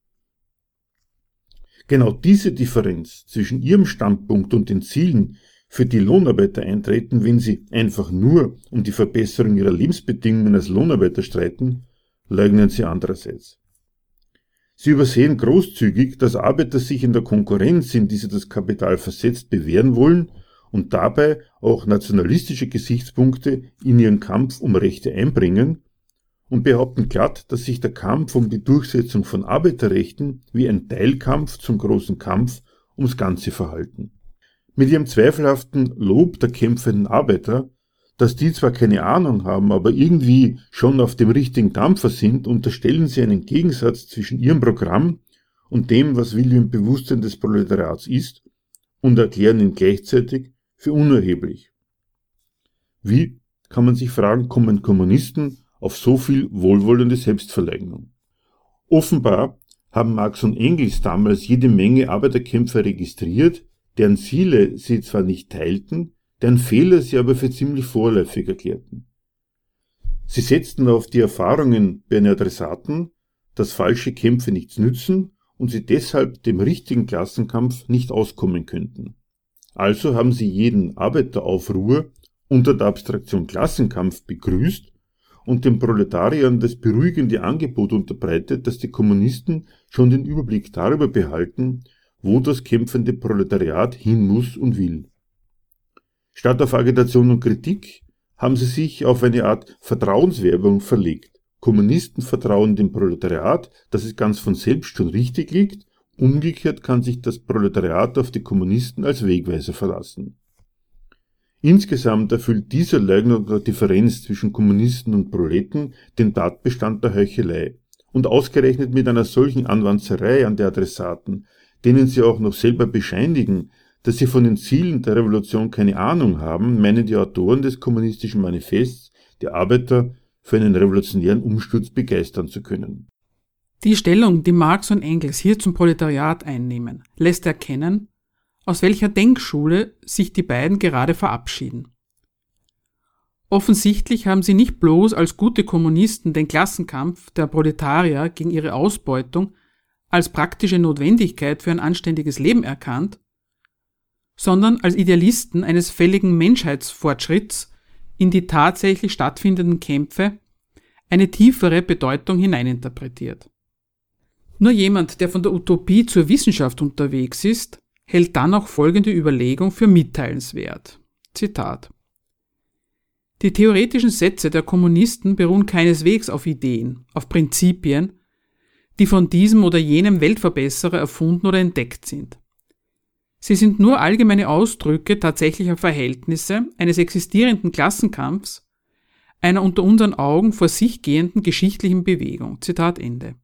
Genau diese Differenz zwischen ihrem Standpunkt und den Zielen, für die Lohnarbeiter eintreten, wenn sie einfach nur um die Verbesserung ihrer Lebensbedingungen als Lohnarbeiter streiten, leugnen sie andererseits. Sie übersehen großzügig, dass Arbeiter sich in der Konkurrenz, in die sie das Kapital versetzt, bewähren wollen und dabei auch nationalistische Gesichtspunkte in ihren Kampf um Rechte einbringen und behaupten glatt, dass sich der Kampf um die Durchsetzung von Arbeiterrechten wie ein Teilkampf zum großen Kampf ums Ganze verhalten. Mit ihrem zweifelhaften Lob der kämpfenden Arbeiter, dass die zwar keine Ahnung haben, aber irgendwie schon auf dem richtigen Dampfer sind, unterstellen sie einen Gegensatz zwischen ihrem Programm und dem, was William Bewusstsein des Proletariats ist, und erklären ihn gleichzeitig für unerheblich. Wie, kann man sich fragen, kommen Kommunisten auf so viel wohlwollende Selbstverleugnung? Offenbar haben Marx und Engels damals jede Menge Arbeiterkämpfer registriert, deren Ziele sie zwar nicht teilten, deren Fehler sie aber für ziemlich vorläufig erklärten. Sie setzten auf die Erfahrungen bei den Adressaten, dass falsche Kämpfe nichts nützen und sie deshalb dem richtigen Klassenkampf nicht auskommen könnten. Also haben sie jeden Arbeiteraufruhr unter der Abstraktion Klassenkampf begrüßt und den Proletariern das beruhigende Angebot unterbreitet, dass die Kommunisten schon den Überblick darüber behalten, wo das kämpfende Proletariat hin muss und will. Statt auf Agitation und Kritik haben sie sich auf eine Art Vertrauenswerbung verlegt. Kommunisten vertrauen dem Proletariat, dass es ganz von selbst schon richtig liegt, umgekehrt kann sich das Proletariat auf die Kommunisten als Wegweiser verlassen. Insgesamt erfüllt dieser Leugnung der Differenz zwischen Kommunisten und Proleten den Tatbestand der Heuchelei. Und ausgerechnet mit einer solchen Anwanzerei an die Adressaten, denen sie auch noch selber bescheinigen, dass sie von den Zielen der Revolution keine Ahnung haben, meinen die Autoren des kommunistischen Manifests, die Arbeiter für einen revolutionären Umsturz begeistern zu können. Die Stellung, die Marx und Engels hier zum Proletariat einnehmen, lässt erkennen, aus welcher Denkschule sich die beiden gerade verabschieden. Offensichtlich haben sie nicht bloß als gute Kommunisten den Klassenkampf der Proletarier gegen ihre Ausbeutung als praktische Notwendigkeit für ein anständiges Leben erkannt, sondern als Idealisten eines fälligen Menschheitsfortschritts in die tatsächlich stattfindenden Kämpfe eine tiefere Bedeutung hineininterpretiert. Nur jemand, der von der Utopie zur Wissenschaft unterwegs ist, hält dann auch folgende Überlegung für mitteilenswert. Zitat. Die theoretischen Sätze der Kommunisten beruhen keineswegs auf Ideen, auf Prinzipien, die von diesem oder jenem Weltverbesserer erfunden oder entdeckt sind. Sie sind nur allgemeine Ausdrücke tatsächlicher Verhältnisse eines existierenden Klassenkampfs, einer unter unseren Augen vor sich gehenden geschichtlichen Bewegung. Zitat Ende.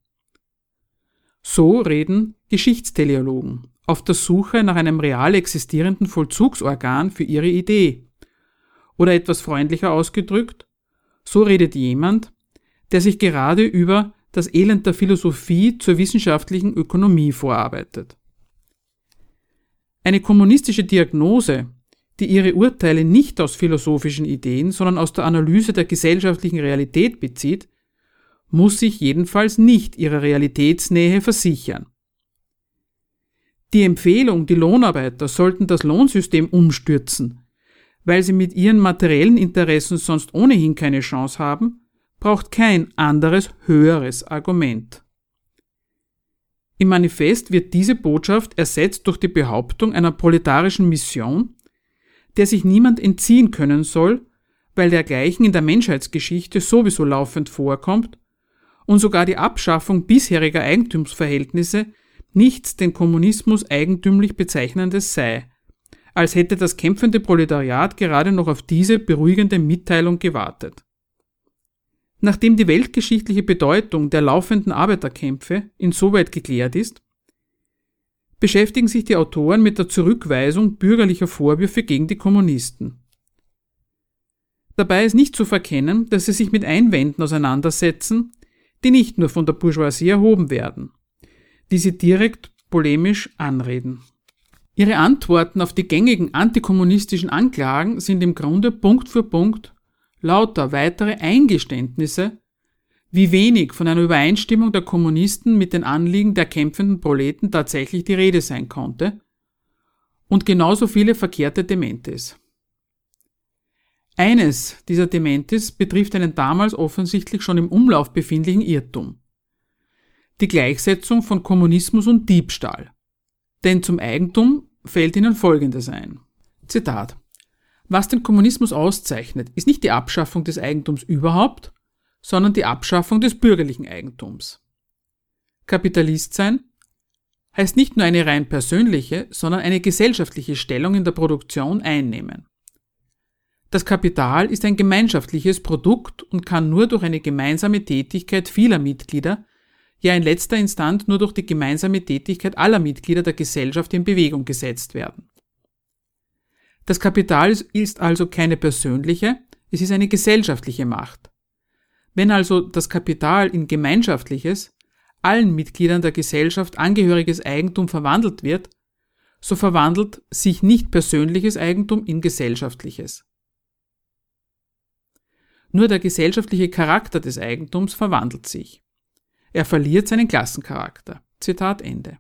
So reden Geschichtsteleologen auf der Suche nach einem real existierenden Vollzugsorgan für ihre Idee. Oder etwas freundlicher ausgedrückt, so redet jemand, der sich gerade über das Elend der Philosophie zur wissenschaftlichen Ökonomie vorarbeitet. Eine kommunistische Diagnose, die ihre Urteile nicht aus philosophischen Ideen, sondern aus der Analyse der gesellschaftlichen Realität bezieht, muss sich jedenfalls nicht ihrer Realitätsnähe versichern. Die Empfehlung, die Lohnarbeiter sollten das Lohnsystem umstürzen, weil sie mit ihren materiellen Interessen sonst ohnehin keine Chance haben, braucht kein anderes höheres Argument. Im Manifest wird diese Botschaft ersetzt durch die Behauptung einer proletarischen Mission, der sich niemand entziehen können soll, weil dergleichen in der Menschheitsgeschichte sowieso laufend vorkommt und sogar die Abschaffung bisheriger Eigentumsverhältnisse nichts den Kommunismus eigentümlich bezeichnendes sei, als hätte das kämpfende Proletariat gerade noch auf diese beruhigende Mitteilung gewartet. Nachdem die weltgeschichtliche Bedeutung der laufenden Arbeiterkämpfe insoweit geklärt ist, beschäftigen sich die Autoren mit der Zurückweisung bürgerlicher Vorwürfe gegen die Kommunisten. Dabei ist nicht zu verkennen, dass sie sich mit Einwänden auseinandersetzen, die nicht nur von der Bourgeoisie erhoben werden die sie direkt polemisch anreden. Ihre Antworten auf die gängigen antikommunistischen Anklagen sind im Grunde Punkt für Punkt lauter weitere Eingeständnisse, wie wenig von einer Übereinstimmung der Kommunisten mit den Anliegen der kämpfenden Proleten tatsächlich die Rede sein konnte, und genauso viele verkehrte Dementis. Eines dieser Dementis betrifft einen damals offensichtlich schon im Umlauf befindlichen Irrtum die Gleichsetzung von Kommunismus und Diebstahl. Denn zum Eigentum fällt ihnen Folgendes ein. Zitat. Was den Kommunismus auszeichnet, ist nicht die Abschaffung des Eigentums überhaupt, sondern die Abschaffung des bürgerlichen Eigentums. Kapitalist sein heißt nicht nur eine rein persönliche, sondern eine gesellschaftliche Stellung in der Produktion einnehmen. Das Kapital ist ein gemeinschaftliches Produkt und kann nur durch eine gemeinsame Tätigkeit vieler Mitglieder ja in letzter Instanz nur durch die gemeinsame Tätigkeit aller Mitglieder der Gesellschaft in Bewegung gesetzt werden. Das Kapital ist also keine persönliche, es ist eine gesellschaftliche Macht. Wenn also das Kapital in gemeinschaftliches, allen Mitgliedern der Gesellschaft angehöriges Eigentum verwandelt wird, so verwandelt sich nicht persönliches Eigentum in gesellschaftliches. Nur der gesellschaftliche Charakter des Eigentums verwandelt sich. Er verliert seinen Klassencharakter. Zitat Ende.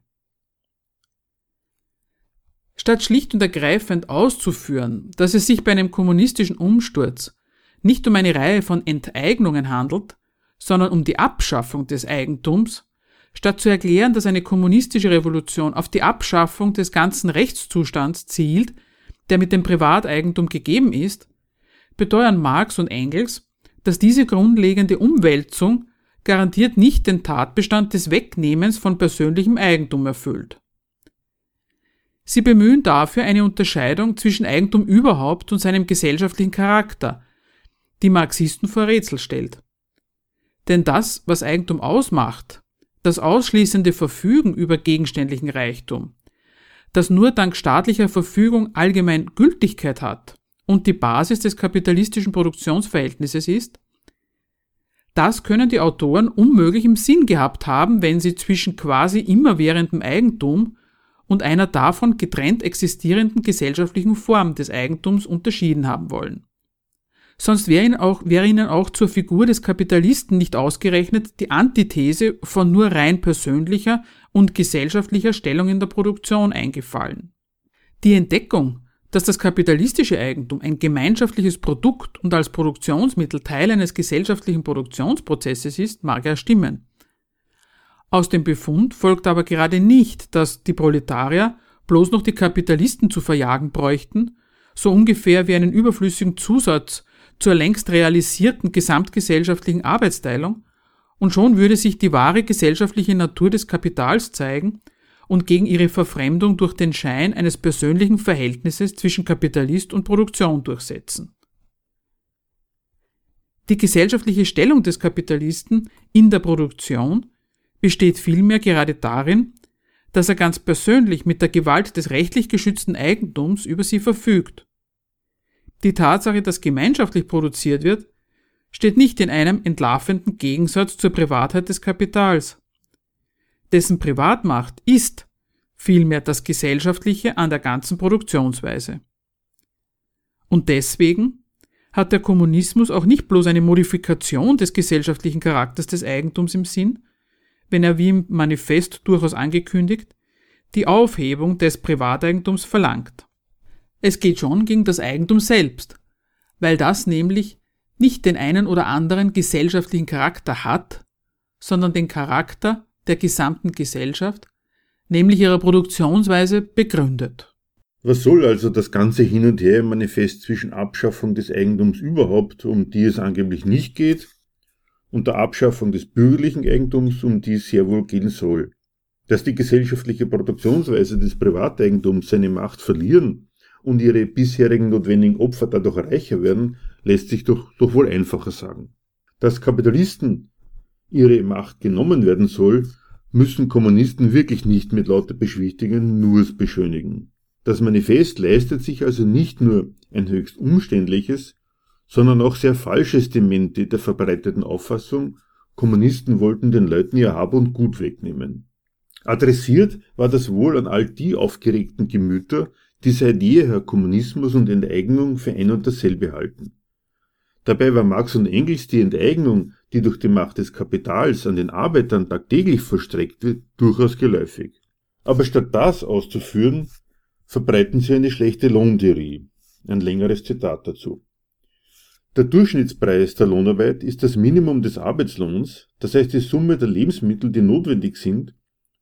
Statt schlicht und ergreifend auszuführen, dass es sich bei einem kommunistischen Umsturz nicht um eine Reihe von Enteignungen handelt, sondern um die Abschaffung des Eigentums, statt zu erklären, dass eine kommunistische Revolution auf die Abschaffung des ganzen Rechtszustands zielt, der mit dem Privateigentum gegeben ist, beteuern Marx und Engels, dass diese grundlegende Umwälzung garantiert nicht den Tatbestand des Wegnehmens von persönlichem Eigentum erfüllt. Sie bemühen dafür eine Unterscheidung zwischen Eigentum überhaupt und seinem gesellschaftlichen Charakter, die Marxisten vor Rätsel stellt. Denn das, was Eigentum ausmacht, das ausschließende Verfügen über gegenständlichen Reichtum, das nur dank staatlicher Verfügung allgemein Gültigkeit hat und die Basis des kapitalistischen Produktionsverhältnisses ist, das können die Autoren unmöglich im Sinn gehabt haben, wenn sie zwischen quasi immerwährendem Eigentum und einer davon getrennt existierenden gesellschaftlichen Form des Eigentums unterschieden haben wollen. Sonst wäre ihnen, auch, wäre ihnen auch zur Figur des Kapitalisten nicht ausgerechnet die Antithese von nur rein persönlicher und gesellschaftlicher Stellung in der Produktion eingefallen. Die Entdeckung, dass das kapitalistische Eigentum ein gemeinschaftliches Produkt und als Produktionsmittel Teil eines gesellschaftlichen Produktionsprozesses ist, mag ja stimmen. Aus dem Befund folgt aber gerade nicht, dass die Proletarier bloß noch die Kapitalisten zu verjagen bräuchten, so ungefähr wie einen überflüssigen Zusatz zur längst realisierten gesamtgesellschaftlichen Arbeitsteilung, und schon würde sich die wahre gesellschaftliche Natur des Kapitals zeigen, und gegen ihre Verfremdung durch den Schein eines persönlichen Verhältnisses zwischen Kapitalist und Produktion durchsetzen. Die gesellschaftliche Stellung des Kapitalisten in der Produktion besteht vielmehr gerade darin, dass er ganz persönlich mit der Gewalt des rechtlich geschützten Eigentums über sie verfügt. Die Tatsache, dass gemeinschaftlich produziert wird, steht nicht in einem entlarvenden Gegensatz zur Privatheit des Kapitals dessen Privatmacht ist vielmehr das Gesellschaftliche an der ganzen Produktionsweise. Und deswegen hat der Kommunismus auch nicht bloß eine Modifikation des gesellschaftlichen Charakters des Eigentums im Sinn, wenn er wie im Manifest durchaus angekündigt die Aufhebung des Privateigentums verlangt. Es geht schon gegen das Eigentum selbst, weil das nämlich nicht den einen oder anderen gesellschaftlichen Charakter hat, sondern den Charakter der gesamten Gesellschaft, nämlich ihrer Produktionsweise, begründet. Was soll also das ganze Hin und Her im Manifest zwischen Abschaffung des Eigentums überhaupt, um die es angeblich nicht geht, und der Abschaffung des bürgerlichen Eigentums, um die es sehr wohl gehen soll? Dass die gesellschaftliche Produktionsweise des Privateigentums seine Macht verlieren und ihre bisherigen notwendigen Opfer dadurch reicher werden, lässt sich doch, doch wohl einfacher sagen. Dass Kapitalisten ihre Macht genommen werden soll, müssen Kommunisten wirklich nicht mit lauter Beschwichtigungen nur beschönigen. Das Manifest leistet sich also nicht nur ein höchst umständliches, sondern auch sehr falsches Dementi der verbreiteten Auffassung, Kommunisten wollten den Leuten ihr Hab und Gut wegnehmen. Adressiert war das wohl an all die aufgeregten Gemüter, die seit jeher Kommunismus und Enteignung für ein und dasselbe halten. Dabei war Marx und Engels die Enteignung die durch die Macht des Kapitals an den Arbeitern tagtäglich vollstreckt wird, durchaus geläufig. Aber statt das auszuführen, verbreiten sie eine schlechte Lohntheorie. Ein längeres Zitat dazu. Der Durchschnittspreis der Lohnarbeit ist das Minimum des Arbeitslohns, das heißt die Summe der Lebensmittel, die notwendig sind,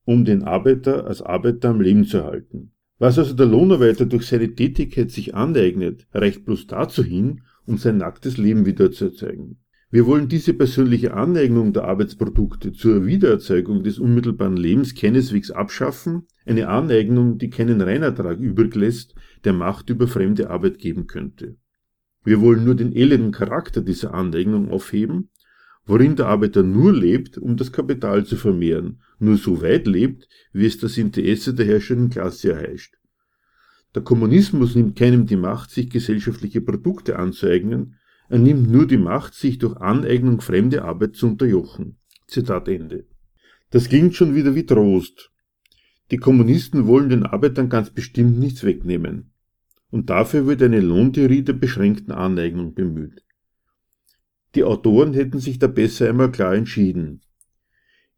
um den Arbeiter als Arbeiter am Leben zu erhalten. Was also der Lohnarbeiter durch seine Tätigkeit sich aneignet, reicht bloß dazu hin, um sein nacktes Leben wieder zu erzeugen. Wir wollen diese persönliche Aneignung der Arbeitsprodukte zur Wiedererzeugung des unmittelbaren Lebens keineswegs abschaffen, eine Aneignung, die keinen Reinertrag übrig lässt, der Macht über fremde Arbeit geben könnte. Wir wollen nur den elenden Charakter dieser Aneignung aufheben, worin der Arbeiter nur lebt, um das Kapital zu vermehren, nur so weit lebt, wie es das Interesse der herrschenden Klasse erheischt. Der Kommunismus nimmt keinem die Macht, sich gesellschaftliche Produkte anzueignen, er nimmt nur die Macht, sich durch Aneignung fremde Arbeit zu unterjochen. Zitat Ende. Das klingt schon wieder wie Trost. Die Kommunisten wollen den Arbeitern ganz bestimmt nichts wegnehmen. Und dafür wird eine Lohntheorie der beschränkten Aneignung bemüht. Die Autoren hätten sich da besser einmal klar entschieden.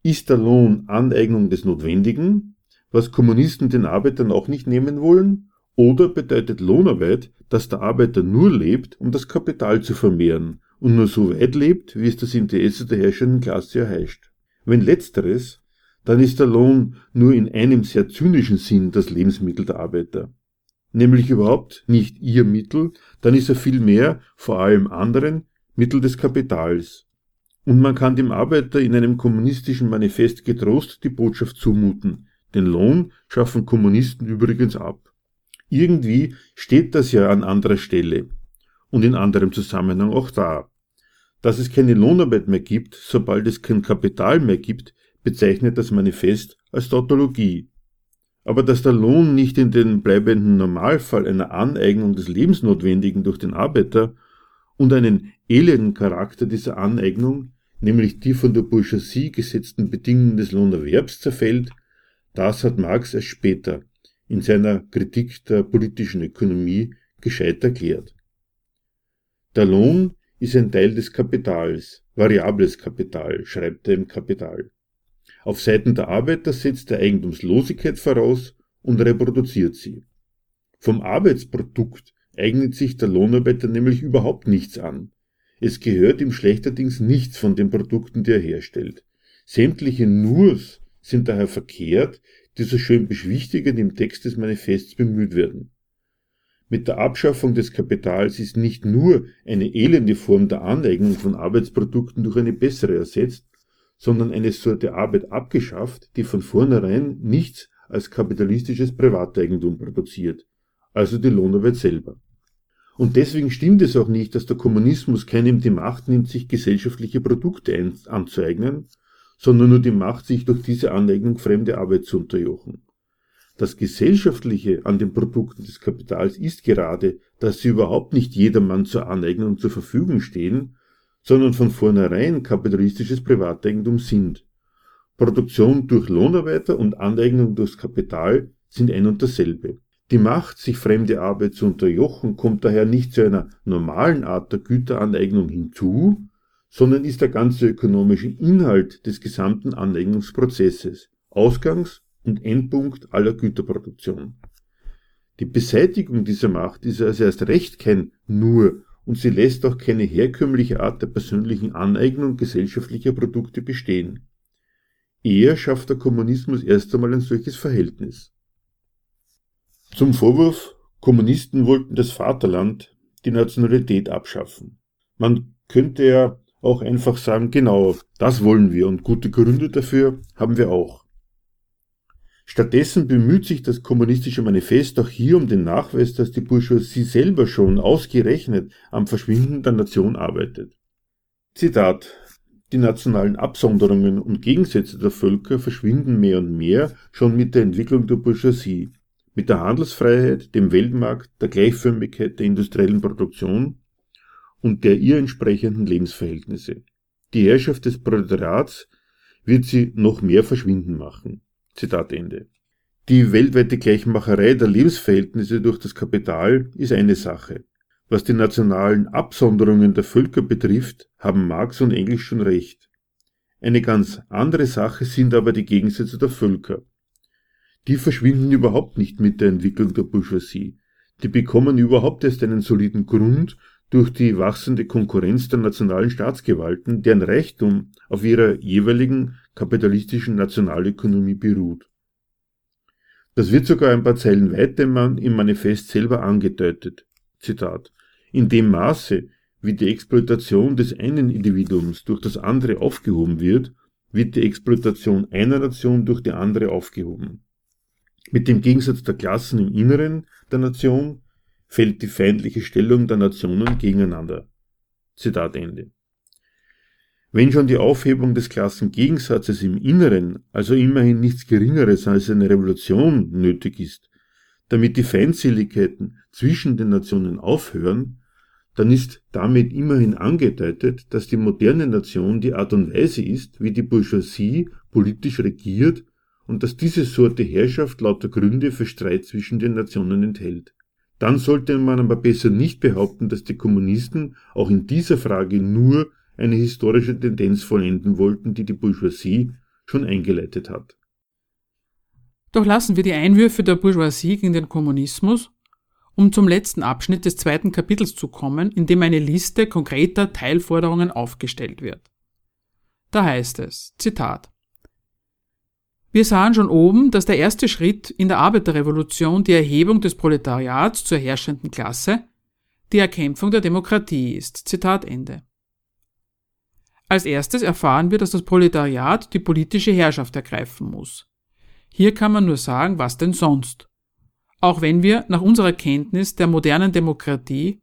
Ist der Lohn Aneignung des Notwendigen, was Kommunisten den Arbeitern auch nicht nehmen wollen, oder bedeutet Lohnarbeit, dass der Arbeiter nur lebt, um das Kapital zu vermehren und nur so weit lebt, wie es das Interesse der herrschenden Klasse erheischt. Wenn letzteres, dann ist der Lohn nur in einem sehr zynischen Sinn das Lebensmittel der Arbeiter. Nämlich überhaupt nicht ihr Mittel, dann ist er vielmehr, vor allem anderen, Mittel des Kapitals. Und man kann dem Arbeiter in einem kommunistischen Manifest getrost die Botschaft zumuten. Den Lohn schaffen Kommunisten übrigens ab. Irgendwie steht das ja an anderer Stelle und in anderem Zusammenhang auch da. Dass es keine Lohnarbeit mehr gibt, sobald es kein Kapital mehr gibt, bezeichnet das Manifest als Tautologie. Aber dass der Lohn nicht in den bleibenden Normalfall einer Aneignung des Lebensnotwendigen durch den Arbeiter und einen elenden Charakter dieser Aneignung, nämlich die von der Bourgeoisie gesetzten Bedingungen des Lohnerwerbs zerfällt, das hat Marx erst später, in seiner Kritik der politischen Ökonomie gescheit erklärt. Der Lohn ist ein Teil des Kapitals, variables Kapital, schreibt er im Kapital. Auf Seiten der Arbeiter setzt er Eigentumslosigkeit voraus und reproduziert sie. Vom Arbeitsprodukt eignet sich der Lohnarbeiter nämlich überhaupt nichts an. Es gehört ihm schlechterdings nichts von den Produkten, die er herstellt. Sämtliche Nurs sind daher verkehrt, die so schön beschwichtigend im Text des Manifests bemüht werden. Mit der Abschaffung des Kapitals ist nicht nur eine elende Form der Aneignung von Arbeitsprodukten durch eine bessere ersetzt, sondern eine Sorte Arbeit abgeschafft, die von vornherein nichts als kapitalistisches Privateigentum produziert, also die Lohnarbeit selber. Und deswegen stimmt es auch nicht, dass der Kommunismus keinem die Macht nimmt, sich gesellschaftliche Produkte anzueignen, sondern nur die Macht, sich durch diese Aneignung fremde Arbeit zu unterjochen. Das Gesellschaftliche an den Produkten des Kapitals ist gerade, dass sie überhaupt nicht jedermann zur Aneignung zur Verfügung stehen, sondern von vornherein kapitalistisches Privateigentum sind. Produktion durch Lohnarbeiter und Aneignung durchs Kapital sind ein und dasselbe. Die Macht, sich fremde Arbeit zu unterjochen, kommt daher nicht zu einer normalen Art der Güteraneignung hinzu, sondern ist der ganze ökonomische Inhalt des gesamten Aneignungsprozesses, Ausgangs- und Endpunkt aller Güterproduktion. Die Beseitigung dieser Macht ist also erst recht kein nur und sie lässt auch keine herkömmliche Art der persönlichen Aneignung gesellschaftlicher Produkte bestehen. Eher schafft der Kommunismus erst einmal ein solches Verhältnis. Zum Vorwurf, Kommunisten wollten das Vaterland, die Nationalität abschaffen. Man könnte ja auch einfach sagen, genau, das wollen wir und gute Gründe dafür haben wir auch. Stattdessen bemüht sich das kommunistische Manifest auch hier um den Nachweis, dass die Bourgeoisie selber schon ausgerechnet am Verschwinden der Nation arbeitet. Zitat Die nationalen Absonderungen und Gegensätze der Völker verschwinden mehr und mehr schon mit der Entwicklung der Bourgeoisie, mit der Handelsfreiheit, dem Weltmarkt, der Gleichförmigkeit der industriellen Produktion und der ihr entsprechenden Lebensverhältnisse. Die Herrschaft des Proletariats wird sie noch mehr verschwinden machen. Zitat Ende. Die weltweite Gleichmacherei der Lebensverhältnisse durch das Kapital ist eine Sache. Was die nationalen Absonderungen der Völker betrifft, haben Marx und Engels schon recht. Eine ganz andere Sache sind aber die Gegensätze der Völker. Die verschwinden überhaupt nicht mit der Entwicklung der Bourgeoisie. Die bekommen überhaupt erst einen soliden Grund durch die wachsende Konkurrenz der nationalen Staatsgewalten, deren Reichtum auf ihrer jeweiligen kapitalistischen Nationalökonomie beruht. Das wird sogar ein paar Zeilen weiter im Manifest selber angedeutet. Zitat. In dem Maße, wie die Exploitation des einen Individuums durch das andere aufgehoben wird, wird die Exploitation einer Nation durch die andere aufgehoben. Mit dem Gegensatz der Klassen im Inneren der Nation fällt die feindliche Stellung der Nationen gegeneinander. Zitat Ende. Wenn schon die Aufhebung des Klassengegensatzes im Inneren, also immerhin nichts Geringeres als eine Revolution nötig ist, damit die Feindseligkeiten zwischen den Nationen aufhören, dann ist damit immerhin angedeutet, dass die moderne Nation die Art und Weise ist, wie die Bourgeoisie politisch regiert und dass diese Sorte Herrschaft lauter Gründe für Streit zwischen den Nationen enthält. Dann sollte man aber besser nicht behaupten, dass die Kommunisten auch in dieser Frage nur eine historische Tendenz vollenden wollten, die die Bourgeoisie schon eingeleitet hat. Doch lassen wir die Einwürfe der Bourgeoisie gegen den Kommunismus, um zum letzten Abschnitt des zweiten Kapitels zu kommen, in dem eine Liste konkreter Teilforderungen aufgestellt wird. Da heißt es, Zitat, wir sahen schon oben, dass der erste Schritt in der Arbeiterrevolution die Erhebung des Proletariats zur herrschenden Klasse, die Erkämpfung der Demokratie ist. Zitat Ende. Als erstes erfahren wir, dass das Proletariat die politische Herrschaft ergreifen muss. Hier kann man nur sagen, was denn sonst? Auch wenn wir nach unserer Kenntnis der modernen Demokratie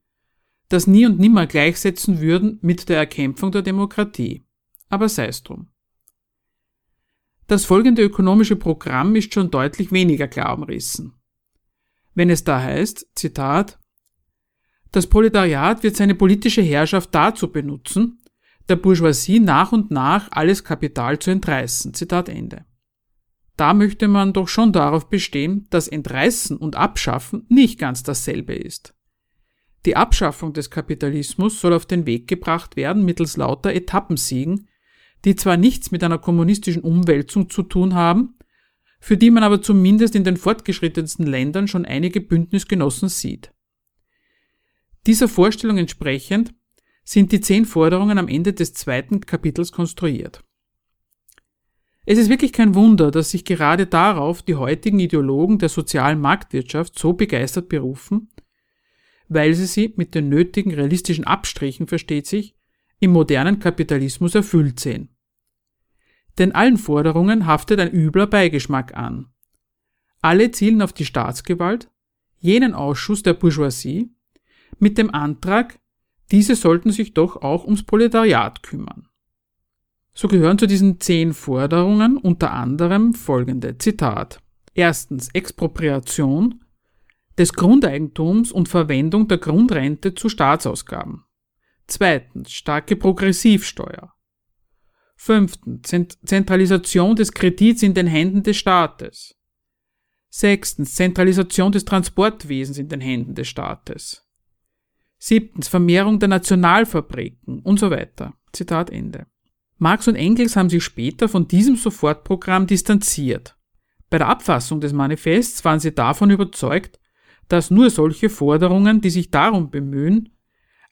das nie und nimmer gleichsetzen würden mit der Erkämpfung der Demokratie. Aber sei es drum. Das folgende ökonomische Programm ist schon deutlich weniger klar umrissen. Wenn es da heißt, Zitat, das Proletariat wird seine politische Herrschaft dazu benutzen, der Bourgeoisie nach und nach alles Kapital zu entreißen. Zitat Ende. Da möchte man doch schon darauf bestehen, dass Entreißen und Abschaffen nicht ganz dasselbe ist. Die Abschaffung des Kapitalismus soll auf den Weg gebracht werden mittels lauter Etappensiegen, die zwar nichts mit einer kommunistischen Umwälzung zu tun haben, für die man aber zumindest in den fortgeschrittensten Ländern schon einige Bündnisgenossen sieht. Dieser Vorstellung entsprechend sind die zehn Forderungen am Ende des zweiten Kapitels konstruiert. Es ist wirklich kein Wunder, dass sich gerade darauf die heutigen Ideologen der sozialen Marktwirtschaft so begeistert berufen, weil sie sie mit den nötigen realistischen Abstrichen, versteht sich, im modernen Kapitalismus erfüllt sehen. Denn allen Forderungen haftet ein übler Beigeschmack an. Alle zielen auf die Staatsgewalt, jenen Ausschuss der Bourgeoisie, mit dem Antrag, diese sollten sich doch auch ums Proletariat kümmern. So gehören zu diesen zehn Forderungen unter anderem folgende Zitat. Erstens Expropriation des Grundeigentums und Verwendung der Grundrente zu Staatsausgaben. Zweitens starke Progressivsteuer. Fünftens Zentralisation des Kredits in den Händen des Staates. Sechstens Zentralisation des Transportwesens in den Händen des Staates. Siebtens Vermehrung der Nationalfabriken und so weiter. Zitat Ende. Marx und Engels haben sich später von diesem Sofortprogramm distanziert. Bei der Abfassung des Manifests waren sie davon überzeugt, dass nur solche Forderungen, die sich darum bemühen,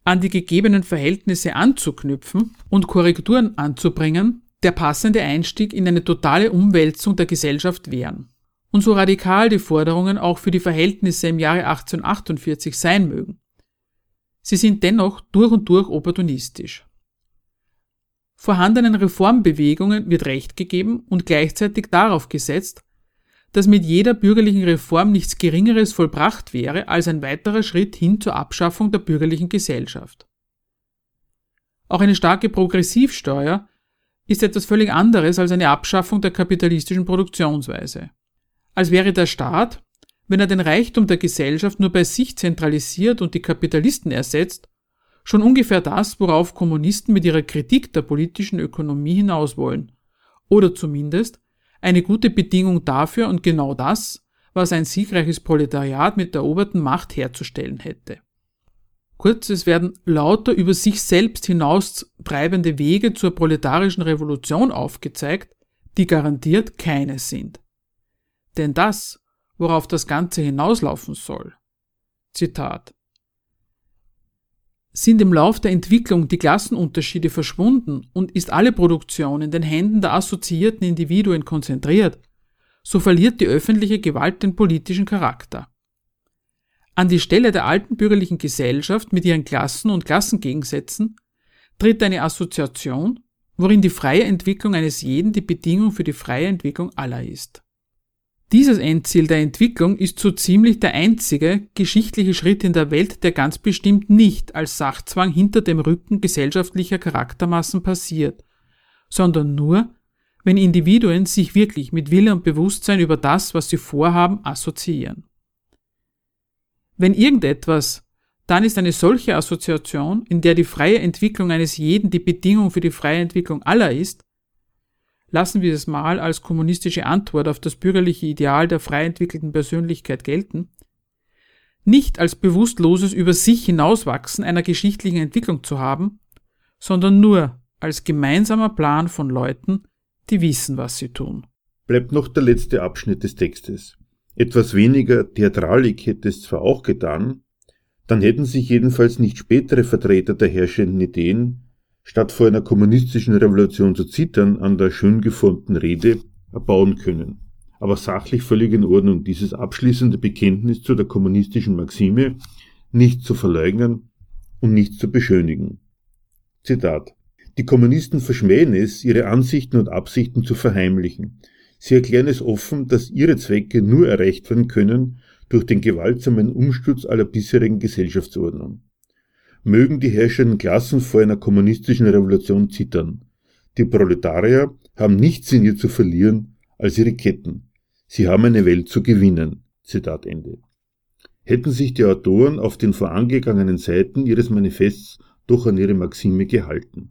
an die gegebenen Verhältnisse anzuknüpfen und Korrekturen anzubringen, der passende Einstieg in eine totale Umwälzung der Gesellschaft wären. Und so radikal die Forderungen auch für die Verhältnisse im Jahre 1848 sein mögen. Sie sind dennoch durch und durch opportunistisch. Vorhandenen Reformbewegungen wird Recht gegeben und gleichzeitig darauf gesetzt, dass mit jeder bürgerlichen Reform nichts Geringeres vollbracht wäre als ein weiterer Schritt hin zur Abschaffung der bürgerlichen Gesellschaft. Auch eine starke Progressivsteuer ist etwas völlig anderes als eine Abschaffung der kapitalistischen Produktionsweise. Als wäre der Staat, wenn er den Reichtum der Gesellschaft nur bei sich zentralisiert und die Kapitalisten ersetzt, Schon ungefähr das, worauf Kommunisten mit ihrer Kritik der politischen Ökonomie hinaus wollen. Oder zumindest eine gute Bedingung dafür und genau das, was ein siegreiches Proletariat mit der eroberten Macht herzustellen hätte. Kurz, es werden lauter über sich selbst hinaus treibende Wege zur proletarischen Revolution aufgezeigt, die garantiert keine sind. Denn das, worauf das Ganze hinauslaufen soll, Zitat, sind im Lauf der Entwicklung die Klassenunterschiede verschwunden und ist alle Produktion in den Händen der assoziierten Individuen konzentriert, so verliert die öffentliche Gewalt den politischen Charakter. An die Stelle der alten bürgerlichen Gesellschaft mit ihren Klassen und Klassengegensätzen tritt eine Assoziation, worin die freie Entwicklung eines jeden die Bedingung für die freie Entwicklung aller ist. Dieses Endziel der Entwicklung ist so ziemlich der einzige geschichtliche Schritt in der Welt, der ganz bestimmt nicht als Sachzwang hinter dem Rücken gesellschaftlicher Charaktermassen passiert, sondern nur, wenn Individuen sich wirklich mit Wille und Bewusstsein über das, was sie vorhaben, assoziieren. Wenn irgendetwas, dann ist eine solche Assoziation, in der die freie Entwicklung eines jeden die Bedingung für die freie Entwicklung aller ist, lassen wir es mal als kommunistische Antwort auf das bürgerliche Ideal der frei entwickelten Persönlichkeit gelten, nicht als bewusstloses über sich hinauswachsen einer geschichtlichen Entwicklung zu haben, sondern nur als gemeinsamer Plan von Leuten, die wissen, was sie tun. Bleibt noch der letzte Abschnitt des Textes. Etwas weniger Theatralik hätte es zwar auch getan, dann hätten sich jedenfalls nicht spätere Vertreter der herrschenden Ideen, statt vor einer kommunistischen Revolution zu zittern, an der schön geformten Rede erbauen können. Aber sachlich völlig in Ordnung, dieses abschließende Bekenntnis zu der kommunistischen Maxime nicht zu verleugnen und nicht zu beschönigen. Zitat. Die Kommunisten verschmähen es, ihre Ansichten und Absichten zu verheimlichen. Sie erklären es offen, dass ihre Zwecke nur erreicht werden können durch den gewaltsamen Umsturz aller bisherigen Gesellschaftsordnung. Mögen die herrschenden Klassen vor einer kommunistischen Revolution zittern. Die Proletarier haben nichts in ihr zu verlieren als ihre Ketten. Sie haben eine Welt zu gewinnen. Zitat Ende. Hätten sich die Autoren auf den vorangegangenen Seiten ihres Manifests doch an ihre Maxime gehalten.